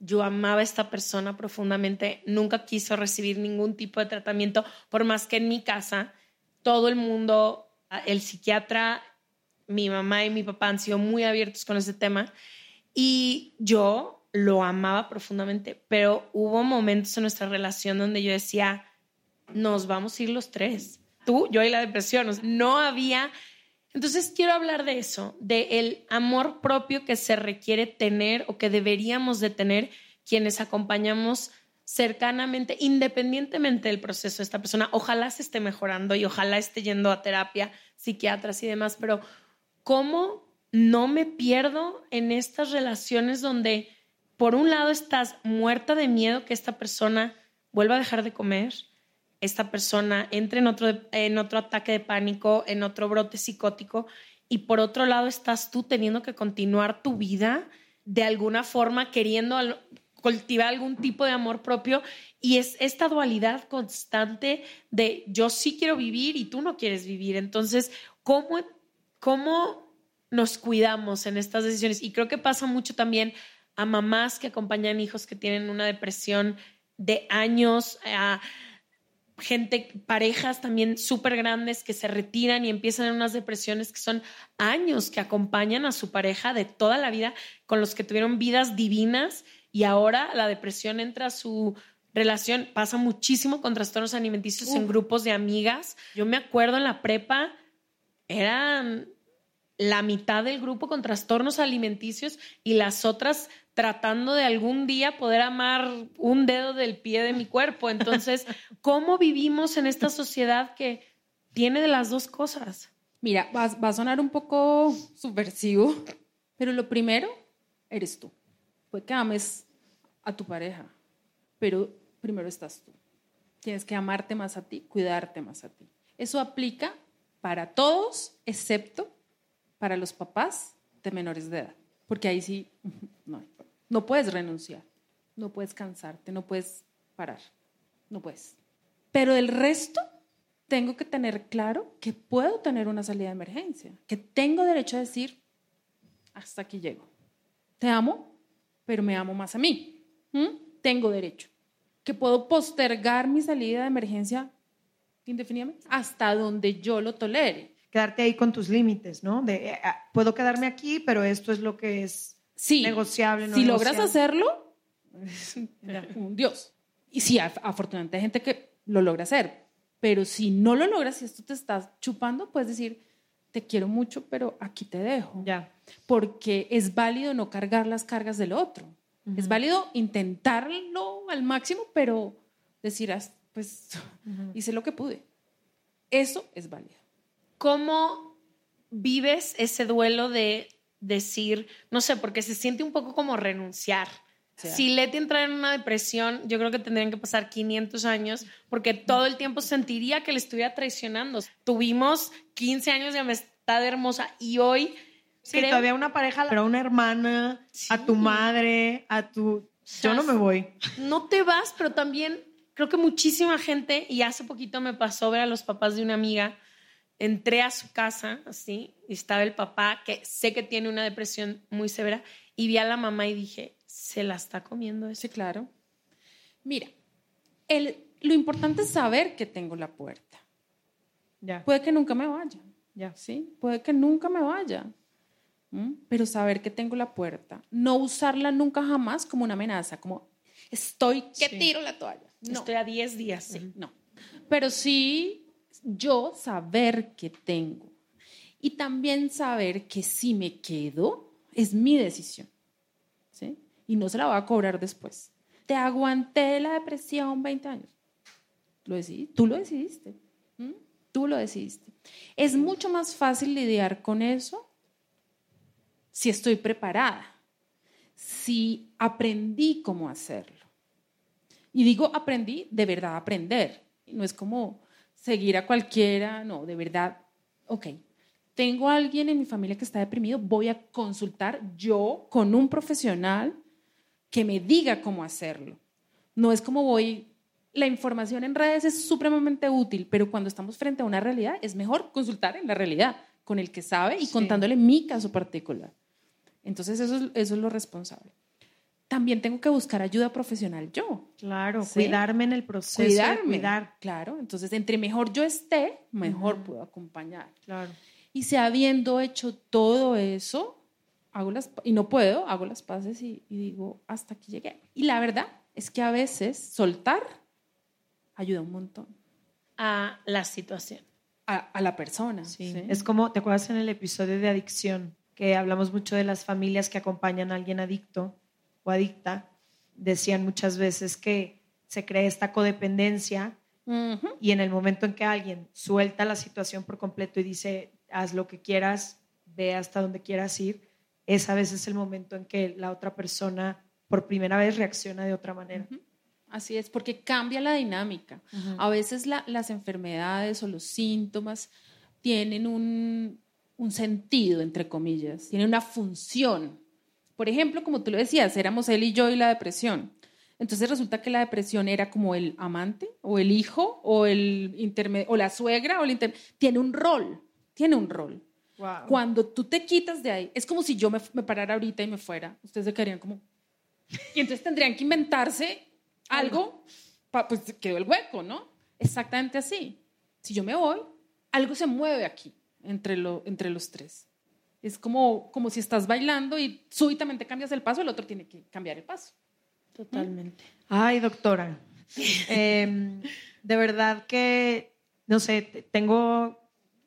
yo amaba a esta persona profundamente, nunca quiso recibir ningún tipo de tratamiento, por más que en mi casa todo el mundo, el psiquiatra, mi mamá y mi papá han sido muy abiertos con ese tema y yo lo amaba profundamente, pero hubo momentos en nuestra relación donde yo decía, nos vamos a ir los tres, tú, yo y la depresión, no había entonces quiero hablar de eso, de el amor propio que se requiere tener o que deberíamos de tener quienes acompañamos cercanamente, independientemente del proceso de esta persona. Ojalá se esté mejorando y ojalá esté yendo a terapia, psiquiatras y demás, pero ¿cómo no me pierdo en estas relaciones donde por un lado estás muerta de miedo que esta persona vuelva a dejar de comer? esta persona entre en otro, en otro ataque de pánico, en otro brote psicótico, y por otro lado estás tú teniendo que continuar tu vida de alguna forma, queriendo cultivar algún tipo de amor propio, y es esta dualidad constante de yo sí quiero vivir y tú no quieres vivir. Entonces, ¿cómo, cómo nos cuidamos en estas decisiones? Y creo que pasa mucho también a mamás que acompañan hijos que tienen una depresión de años, a gente, parejas también súper grandes que se retiran y empiezan en unas depresiones que son años que acompañan a su pareja de toda la vida, con los que tuvieron vidas divinas y ahora la depresión entra a su relación, pasa muchísimo con trastornos alimenticios en grupos de amigas. Yo me acuerdo en la prepa, eran la mitad del grupo con trastornos alimenticios y las otras tratando de algún día poder amar un dedo del pie de mi cuerpo. Entonces, ¿cómo vivimos en esta sociedad que tiene de las dos cosas? Mira, va, va a sonar un poco subversivo, pero lo primero eres tú. Puede que ames a tu pareja, pero primero estás tú. Tienes que amarte más a ti, cuidarte más a ti. Eso aplica para todos, excepto para los papás de menores de edad, porque ahí sí no, puedes renunciar, no puedes cansarte, no puedes parar, no puedes. Pero el resto tengo que tener claro que puedo tener una salida de emergencia, que tengo derecho a decir, hasta aquí llego. Te amo, pero me amo más a mí. Tengo derecho. Que puedo postergar mi salida de emergencia indefinidamente hasta donde yo lo tolere quedarte ahí con tus límites, ¿no? De, eh, ah, puedo quedarme aquí, pero esto es lo que es negociable. No si logras hacerlo, un Dios. Y sí, afortunadamente hay gente que lo logra hacer, pero si no lo logras, si esto te estás chupando, puedes decir, te quiero mucho, pero aquí te dejo. Ya. Porque es válido no cargar las cargas del otro. Es válido intentarlo al máximo, pero decir, pues hice lo que pude. Eso es válido. ¿Cómo vives ese duelo de decir, no sé, porque se siente un poco como renunciar? Si Leti entra en una depresión, yo creo que tendrían que pasar 500 años porque todo el tiempo sentiría que le estuviera traicionando. Tuvimos 15 años de amistad hermosa y hoy... Sí, todavía una pareja, pero a una hermana, a tu madre, a tu... Yo no me voy. No te vas, pero también creo que muchísima gente, y hace poquito me pasó ver a los papás de una amiga, entré a su casa, así, y estaba el papá, que sé que tiene una depresión muy severa, y vi a la mamá y dije, ¿se la está comiendo ese? claro. Mira, el, lo importante es saber que tengo la puerta. Ya. Puede que nunca me vaya. Ya. ¿Sí? Puede que nunca me vaya. Pero saber que tengo la puerta. No usarla nunca jamás como una amenaza, como estoy que tiro la toalla. No. Estoy a 10 días, sí. No. Pero sí yo saber que tengo y también saber que si me quedo es mi decisión. ¿sí? Y no se la voy a cobrar después. Te aguanté la depresión 20 años. Lo decidí, tú lo decidiste. Tú lo decidiste. Es mucho más fácil lidiar con eso si estoy preparada, si aprendí cómo hacerlo. Y digo aprendí, de verdad aprender. No es como seguir a cualquiera, no, de verdad, ok, tengo a alguien en mi familia que está deprimido, voy a consultar yo con un profesional que me diga cómo hacerlo. No es como voy, la información en redes es supremamente útil, pero cuando estamos frente a una realidad es mejor consultar en la realidad con el que sabe y contándole mi caso particular. Entonces eso eso es lo responsable también tengo que buscar ayuda profesional yo. Claro, cuidarme en el proceso. Cuidarme. cuidar. Claro, entonces entre mejor yo esté, mejor puedo acompañar. Claro. Y si habiendo hecho todo eso, hago las, y no puedo, hago las paces y, digo, hasta aquí llegué. Y la verdad es que a veces soltar ayuda un montón. A la situación. A, la persona. Sí. Es como, ¿te acuerdas en el episodio de adicción? Que hablamos mucho de las familias que acompañan a alguien adicto o adicta, decían muchas veces que se crea esta codependencia y en el momento en que alguien suelta la situación por completo y dice, haz lo que quieras, ve hasta donde quieras ir, es a veces el momento en que la otra persona por primera vez reacciona de otra manera. Así es, porque cambia la dinámica. A veces las enfermedades o los síntomas tienen un, un sentido, entre comillas, tienen una función por ejemplo, como tú lo decías, éramos él y yo y la depresión. Entonces resulta que la depresión era como el amante o el hijo o, el o la suegra o el tiene un rol, tiene un rol. Cuando tú te quitas de ahí, es como si yo me, parara ahorita y me fuera. Ustedes se quedarían como, Y entonces tendrían que inventarse algo, pa- pues quedó el hueco, ¿no? Exactamente así. Si yo me voy, algo se mueve aquí entre, lo, entre los tres. Es como, como si estás bailando y súbitamente cambias el paso, el otro tiene que cambiar el paso. Totalmente. Ay, doctora. Em, de verdad que, no sé, te- tengo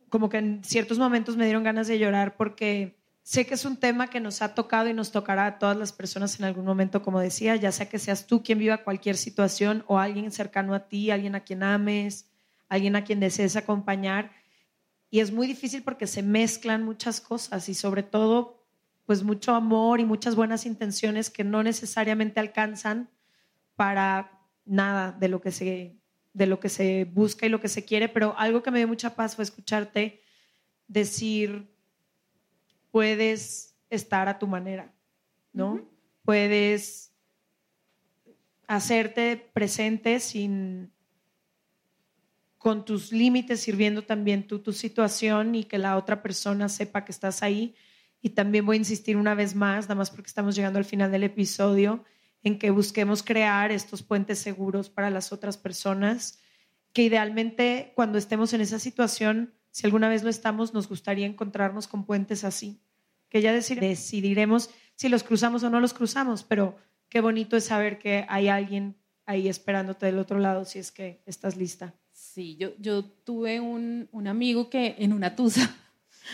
como que en ciertos momentos me dieron ganas de llorar porque sé que es un tema que nos ha tocado y nos tocará a todas las personas en algún momento, como decía, ya sea que seas tú quien viva cualquier situación o alguien cercano a ti, alguien a quien ames, alguien a quien desees acompañar. Y es muy difícil porque se mezclan muchas cosas y sobre todo, pues mucho amor y muchas buenas intenciones que no necesariamente alcanzan para nada de lo que se de lo que se busca y lo que se quiere, pero algo que me dio mucha paz fue escucharte decir puedes estar a tu manera, ¿no? Puedes hacerte presente sin con tus límites, sirviendo también tú tu situación y que la otra persona sepa que estás ahí. Y también voy a insistir una vez más, nada más porque estamos llegando al final del episodio, en que busquemos crear estos puentes seguros para las otras personas, que idealmente cuando estemos en esa situación, si alguna vez lo estamos, nos gustaría encontrarnos con puentes así, que ya decidiremos si los cruzamos o no los cruzamos, pero qué bonito es saber que hay alguien ahí esperándote del otro lado si es que estás lista. Sí, yo, tuve un, amigo que en una tusa,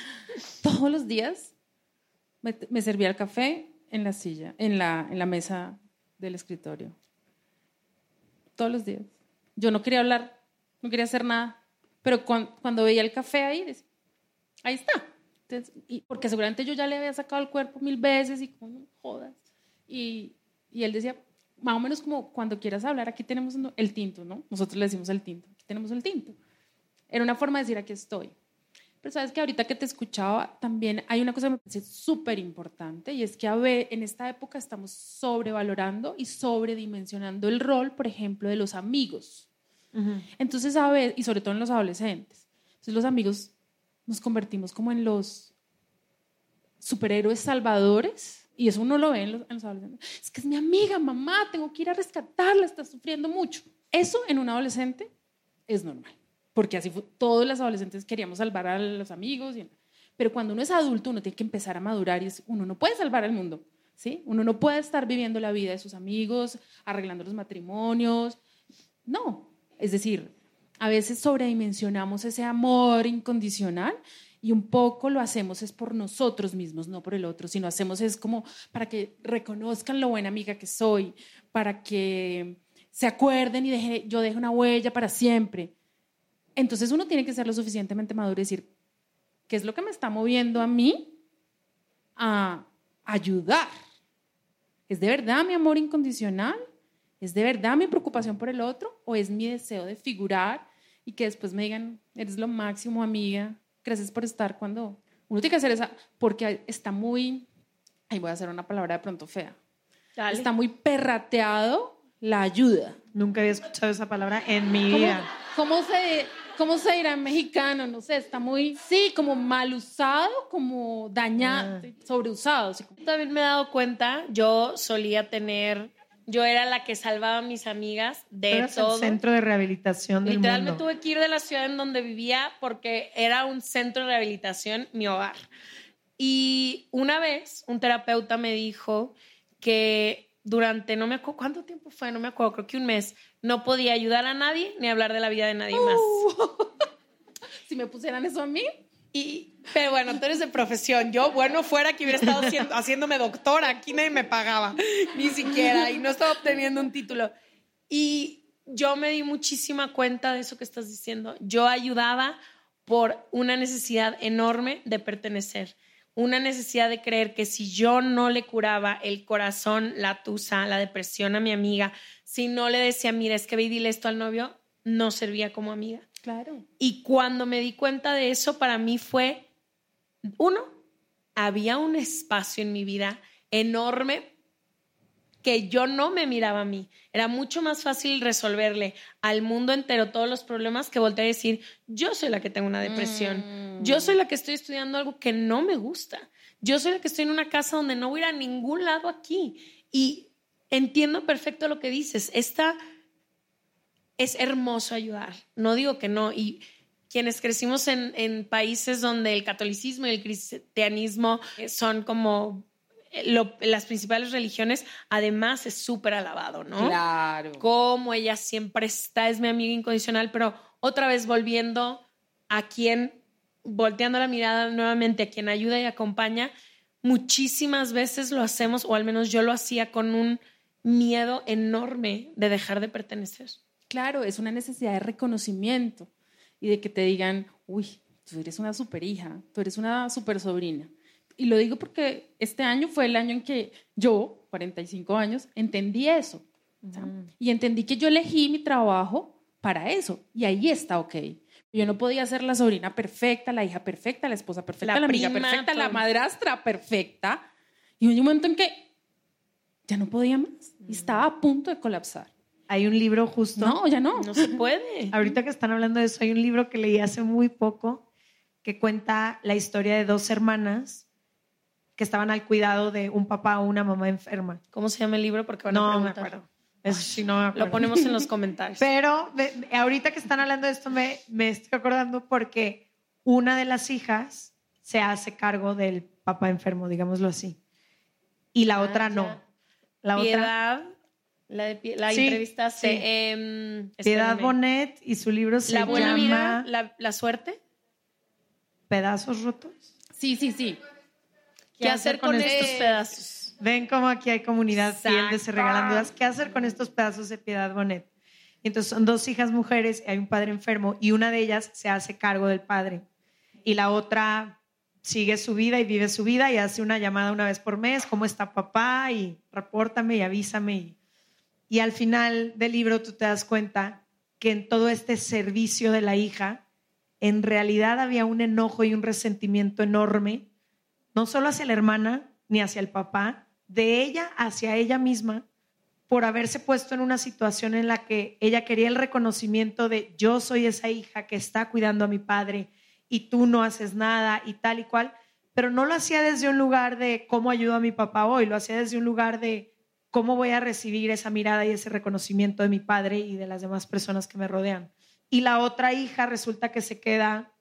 todos los días, me, servía el café en la silla, en la, mesa del escritorio. Todos los días. Yo no quería hablar, no quería hacer nada, pero cuan- cuando, veía el café ahí, decía, ahí está. Porque seguramente yo ya le había sacado el cuerpo mil veces y como, jodas. Y, y él decía, más o menos como cuando quieras hablar, aquí tenemos el tinto, ¿no? Nosotros le decimos el tinto, tenemos el tinto. Era una forma de decir, aquí estoy. Pero sabes que ahorita que te escuchaba, también hay una cosa que me parece súper importante y es que a ver, en esta época estamos sobrevalorando y sobredimensionando el rol, por ejemplo, de los amigos. Entonces, a ver, y sobre todo en los adolescentes. Entonces, los amigos nos convertimos como en los superhéroes salvadores, y eso uno lo ve en los, en los adolescentes. Es que es mi amiga, mamá, tengo que ir a rescatarla, está sufriendo mucho. Eso en un adolescente es normal, porque así fue, todos los adolescentes queríamos salvar a los amigos, y- pero cuando uno es adulto uno tiene que empezar a madurar y es- uno no puede salvar al mundo, ¿sí? Uno no puede estar viviendo la vida de sus amigos, arreglando los matrimonios, no, es decir, a veces sobredimensionamos ese amor incondicional y un poco lo hacemos es por nosotros mismos, no por el otro, sino hacemos es como para que reconozcan lo buena amiga que soy, para que se acuerden y deje, yo dejo una huella para siempre. Entonces uno tiene que ser lo suficientemente maduro y decir, ¿qué es lo que me está moviendo a mí a ayudar? ¿Es de verdad mi amor incondicional? ¿Es de verdad mi preocupación por el otro? ¿O es mi deseo de figurar y que después me digan, eres lo máximo, amiga, gracias por estar cuando uno tiene que hacer esa, porque está muy, ahí voy a hacer una palabra de pronto fea, Dale. está muy perrateado la ayuda. Nunca había escuchado esa palabra en mi ¿Cómo, vida. cómo se, ¿Cómo se dirá en mexicano? No sé, está muy, sí, como mal usado, como dañado, sobreusado. sí, como- También me he dado cuenta, yo solía tener, yo era la que salvaba a mis amigas de Eras todo. el centro de rehabilitación del Literal me mundo. tuve que ir de la ciudad en donde vivía porque era un centro de rehabilitación, mi hogar. Y una vez un terapeuta me dijo que durante, no me acuerdo cuánto tiempo fue, no me acuerdo, creo que un mes, no podía ayudar a nadie ni hablar de la vida de nadie más. Si me pusieran eso a mí, Y, pero bueno, tú eres de profesión. Yo, bueno, fuera que hubiera estado haciendo- haciéndome doctora, aquí nadie me pagaba, ni siquiera, y no estaba obteniendo un título. Y yo me di muchísima cuenta de eso que estás diciendo. Yo ayudaba por una necesidad enorme de pertenecer, una necesidad de creer que si yo no le curaba el corazón, la tusa, la depresión a mi amiga, si no le decía, mira, es que ve y dile esto al novio, no servía como amiga. claro. Y cuando me di cuenta de eso, para mí fue, uno, había un espacio en mi vida enorme que yo no me miraba a mí. Era mucho más fácil resolverle al mundo entero todos los problemas que voltear a decir, yo soy la que tengo una depresión, yo soy la que estoy estudiando algo que no me gusta, yo soy la que estoy en una casa donde no voy a ir a ningún lado aquí. Y entiendo perfecto lo que dices. Esta es hermoso ayudar. No digo que no. Y quienes crecimos en, en países donde el catolicismo y el cristianismo son como lo- las principales religiones, además es súper alabado, ¿no? Claro. Como ella siempre está, es mi amiga incondicional, pero otra vez volviendo a quien, volteando la mirada nuevamente a quien ayuda y acompaña, muchísimas veces lo hacemos, o al menos yo lo hacía con un miedo enorme de dejar de pertenecer. Claro, es una necesidad de reconocimiento y de que te digan, uy, tú eres una super hija, tú eres una super sobrina. Y lo digo porque este año fue el año en que yo, 45 años, entendí eso. ¿sabes? Y entendí que yo elegí mi trabajo para eso. Y ahí está ok. Yo no podía ser la sobrina perfecta, la hija perfecta, la esposa perfecta, La la, amiga prima, perfecta, la madrastra perfecta. Y hubo un momento en que ya no podía más. Y estaba a punto de colapsar. Hay un libro justo. No, ya no. No se puede. Ahorita que están hablando de eso, hay un libro que leí hace muy poco que cuenta la historia de dos hermanas que estaban al cuidado de un papá o una mamá enferma. ¿Cómo se llama el libro? Porque van a No me acuerdo. Eso sí, no me acuerdo. Lo ponemos en los comentarios. Pero ahorita que están hablando de esto, me, me estoy acordando porque una de las hijas se hace cargo del papá enfermo, digámoslo así. Y la Ah, otra no. ya. La otra, Piedad, la, de la Sí, entrevistaste. sí. em, Piedad. Bonet, y su libro se La buena llama la suerte. Pedazos Rotos. Sí, sí, sí. ¿Qué, hacer con, estos pedazos? Ven cómo aquí hay comunidad fiel de Se Exacto. Regalan Dudas. ¿Qué hacer con estos pedazos de Piedad Bonet? Y entonces son dos hijas mujeres, hay un padre enfermo y una de ellas se hace cargo del padre. Y la otra sigue su vida y vive su vida y hace una llamada una vez por mes, ¿cómo está papá? Y repórtame y avísame. Y, y al final del libro tú te das cuenta que en todo este servicio de la hija, en realidad había un enojo y un resentimiento enorme no solo hacia la hermana ni hacia el papá, de ella hacia ella misma, por haberse puesto en una situación en la que ella quería el reconocimiento de yo soy esa hija que está cuidando a mi padre y tú no haces nada y tal y cual, pero no lo hacía desde un lugar de cómo ayudo a mi papá hoy, lo hacía desde un lugar de cómo voy a recibir esa mirada y ese reconocimiento de mi padre y de las demás personas que me rodean. Y la otra hija resulta que se queda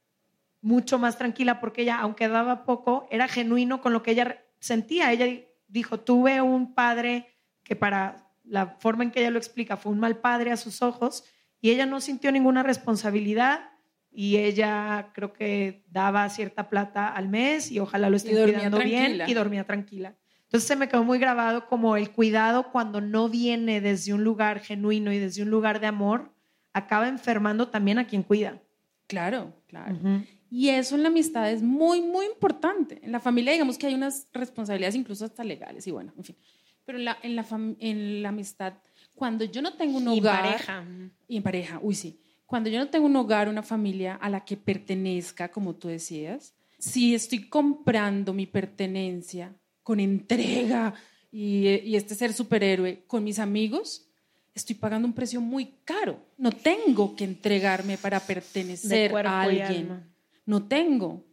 mucho más tranquila porque ella, aunque daba poco, era genuino con lo que ella sentía. Ella dijo, tuve un padre que para la forma en que ella lo explica fue un mal padre a sus ojos y ella no sintió ninguna responsabilidad y ella creo que daba cierta plata al mes y ojalá lo estén dormía cuidando bien y dormía tranquila. Entonces se me quedó muy grabado como el cuidado cuando no viene desde un lugar genuino y desde un lugar de amor, acaba enfermando también a quien cuida. Claro, claro. Y eso en la amistad es muy, muy importante. En la familia, digamos que hay unas responsabilidades incluso hasta legales y bueno, en fin. Pero en la, en la, en amistad, cuando yo no tengo un Y hogar... pareja. Y en pareja, uy, sí. Cuando yo no tengo un hogar, una familia a la que pertenezca, como tú decías, si estoy comprando mi pertenencia con entrega y, y este ser superhéroe con mis amigos, estoy pagando un precio muy caro. No tengo que entregarme para pertenecer a alguien. No tengo.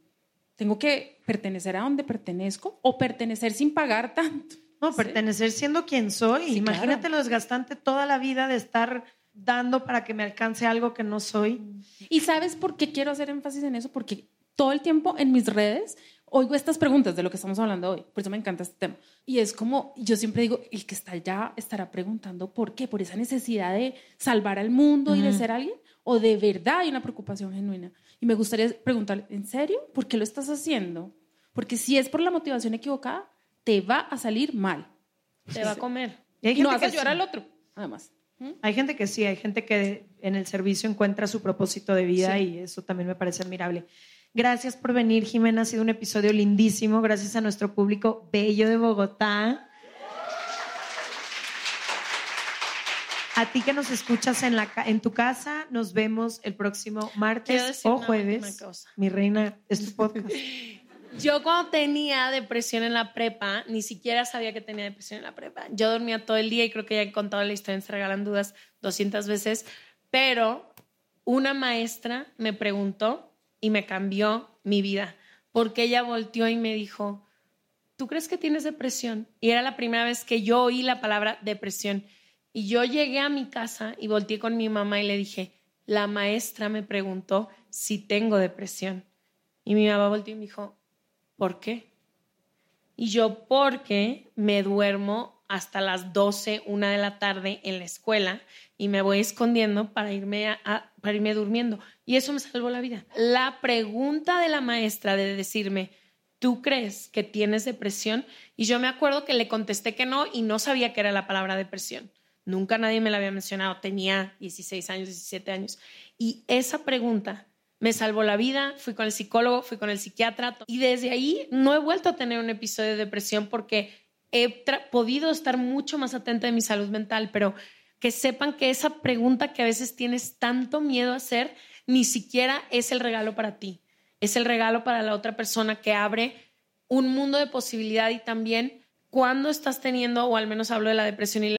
Tengo que pertenecer a donde pertenezco o pertenecer sin pagar tanto. No, pertenecer siendo quien soy. Sí, Imagínate claro. lo desgastante toda la vida de estar dando para que me alcance algo que no soy. ¿Y sabes por qué quiero hacer énfasis en eso? Porque todo el tiempo en mis redes oigo estas preguntas de lo que estamos hablando hoy. Por eso me encanta este tema. Y es como, yo siempre digo, el que está allá estará preguntando por qué, por esa necesidad de salvar al mundo y de ser alguien, o de verdad hay una preocupación genuina. Y me gustaría preguntarle, ¿en serio? ¿Por qué lo estás haciendo? Porque si es por la motivación equivocada, te va a salir mal. Te va a comer. Y hay Y no gente vas a sí. al otro, además. Hay gente que sí, hay gente que en el servicio encuentra su propósito de vida Sí. y eso también me parece admirable. Gracias por venir, Jimena. Ha sido un episodio lindísimo. Gracias a nuestro público bello de Bogotá. A ti que nos escuchas en, la, en tu casa, nos vemos el próximo martes o jueves. Mi reina, es tu podcast. Yo cuando tenía depresión en la prepa, ni siquiera sabía que tenía depresión en la prepa. Yo dormía todo el día y creo que ya he contado la historia en Se Regalan Dudas 200 veces, pero una maestra me preguntó y me cambió mi vida, porque ella volteó y me dijo, ¿tú crees que tienes depresión? Y era la primera vez que yo oí la palabra depresión. Y yo llegué a mi casa y volteé con mi mamá y le dije, la maestra me preguntó si tengo depresión. Y mi mamá volteó y me dijo, ¿por qué? Y yo, porque me duermo hasta las 12, una de la tarde en la escuela y me voy escondiendo para irme, para irme durmiendo. Y eso me salvó la vida. La pregunta de la maestra de decirme, ¿tú crees que tienes depresión? Y yo me acuerdo que le contesté que no y no sabía que era la palabra depresión. Nunca nadie me la había mencionado. Tenía 16 años, 17 años. Y esa pregunta me salvó la vida, fui con el psicólogo, fui con el psiquiatra y desde ahí no he vuelto a tener un episodio de depresión porque he podido estar mucho más atenta de mi salud mental, pero que sepan que esa pregunta que a veces tienes tanto miedo a hacer, ni siquiera es el regalo para ti, es el regalo para la otra persona que abre un mundo de posibilidad y también cuando estás teniendo, o al menos hablo de la depresión y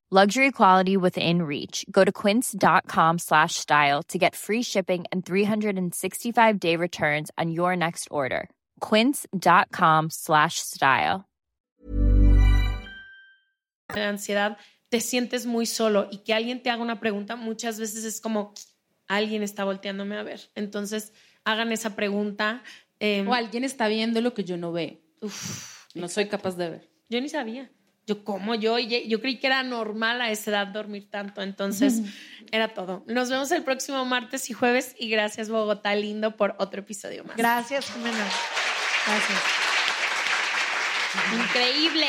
Luxury quality within reach. Go to quince.com slash style to get free shipping and 365 day returns on your next order. Quince.com slash style. La ansiedad, te sientes muy solo y que alguien te haga una pregunta muchas veces es como alguien está volteándome a ver. Entonces, hagan esa pregunta. Eh, o alguien está viendo lo que yo no veo. Uf, no soy capaz de ver. Yo ni sabía. Yo, como yo? Yo creí que era normal a esa edad dormir tanto, entonces era todo. Nos vemos el próximo martes y jueves y gracias Bogotá lindo por otro episodio más. Gracias, Jimena. Gracias. Increíble.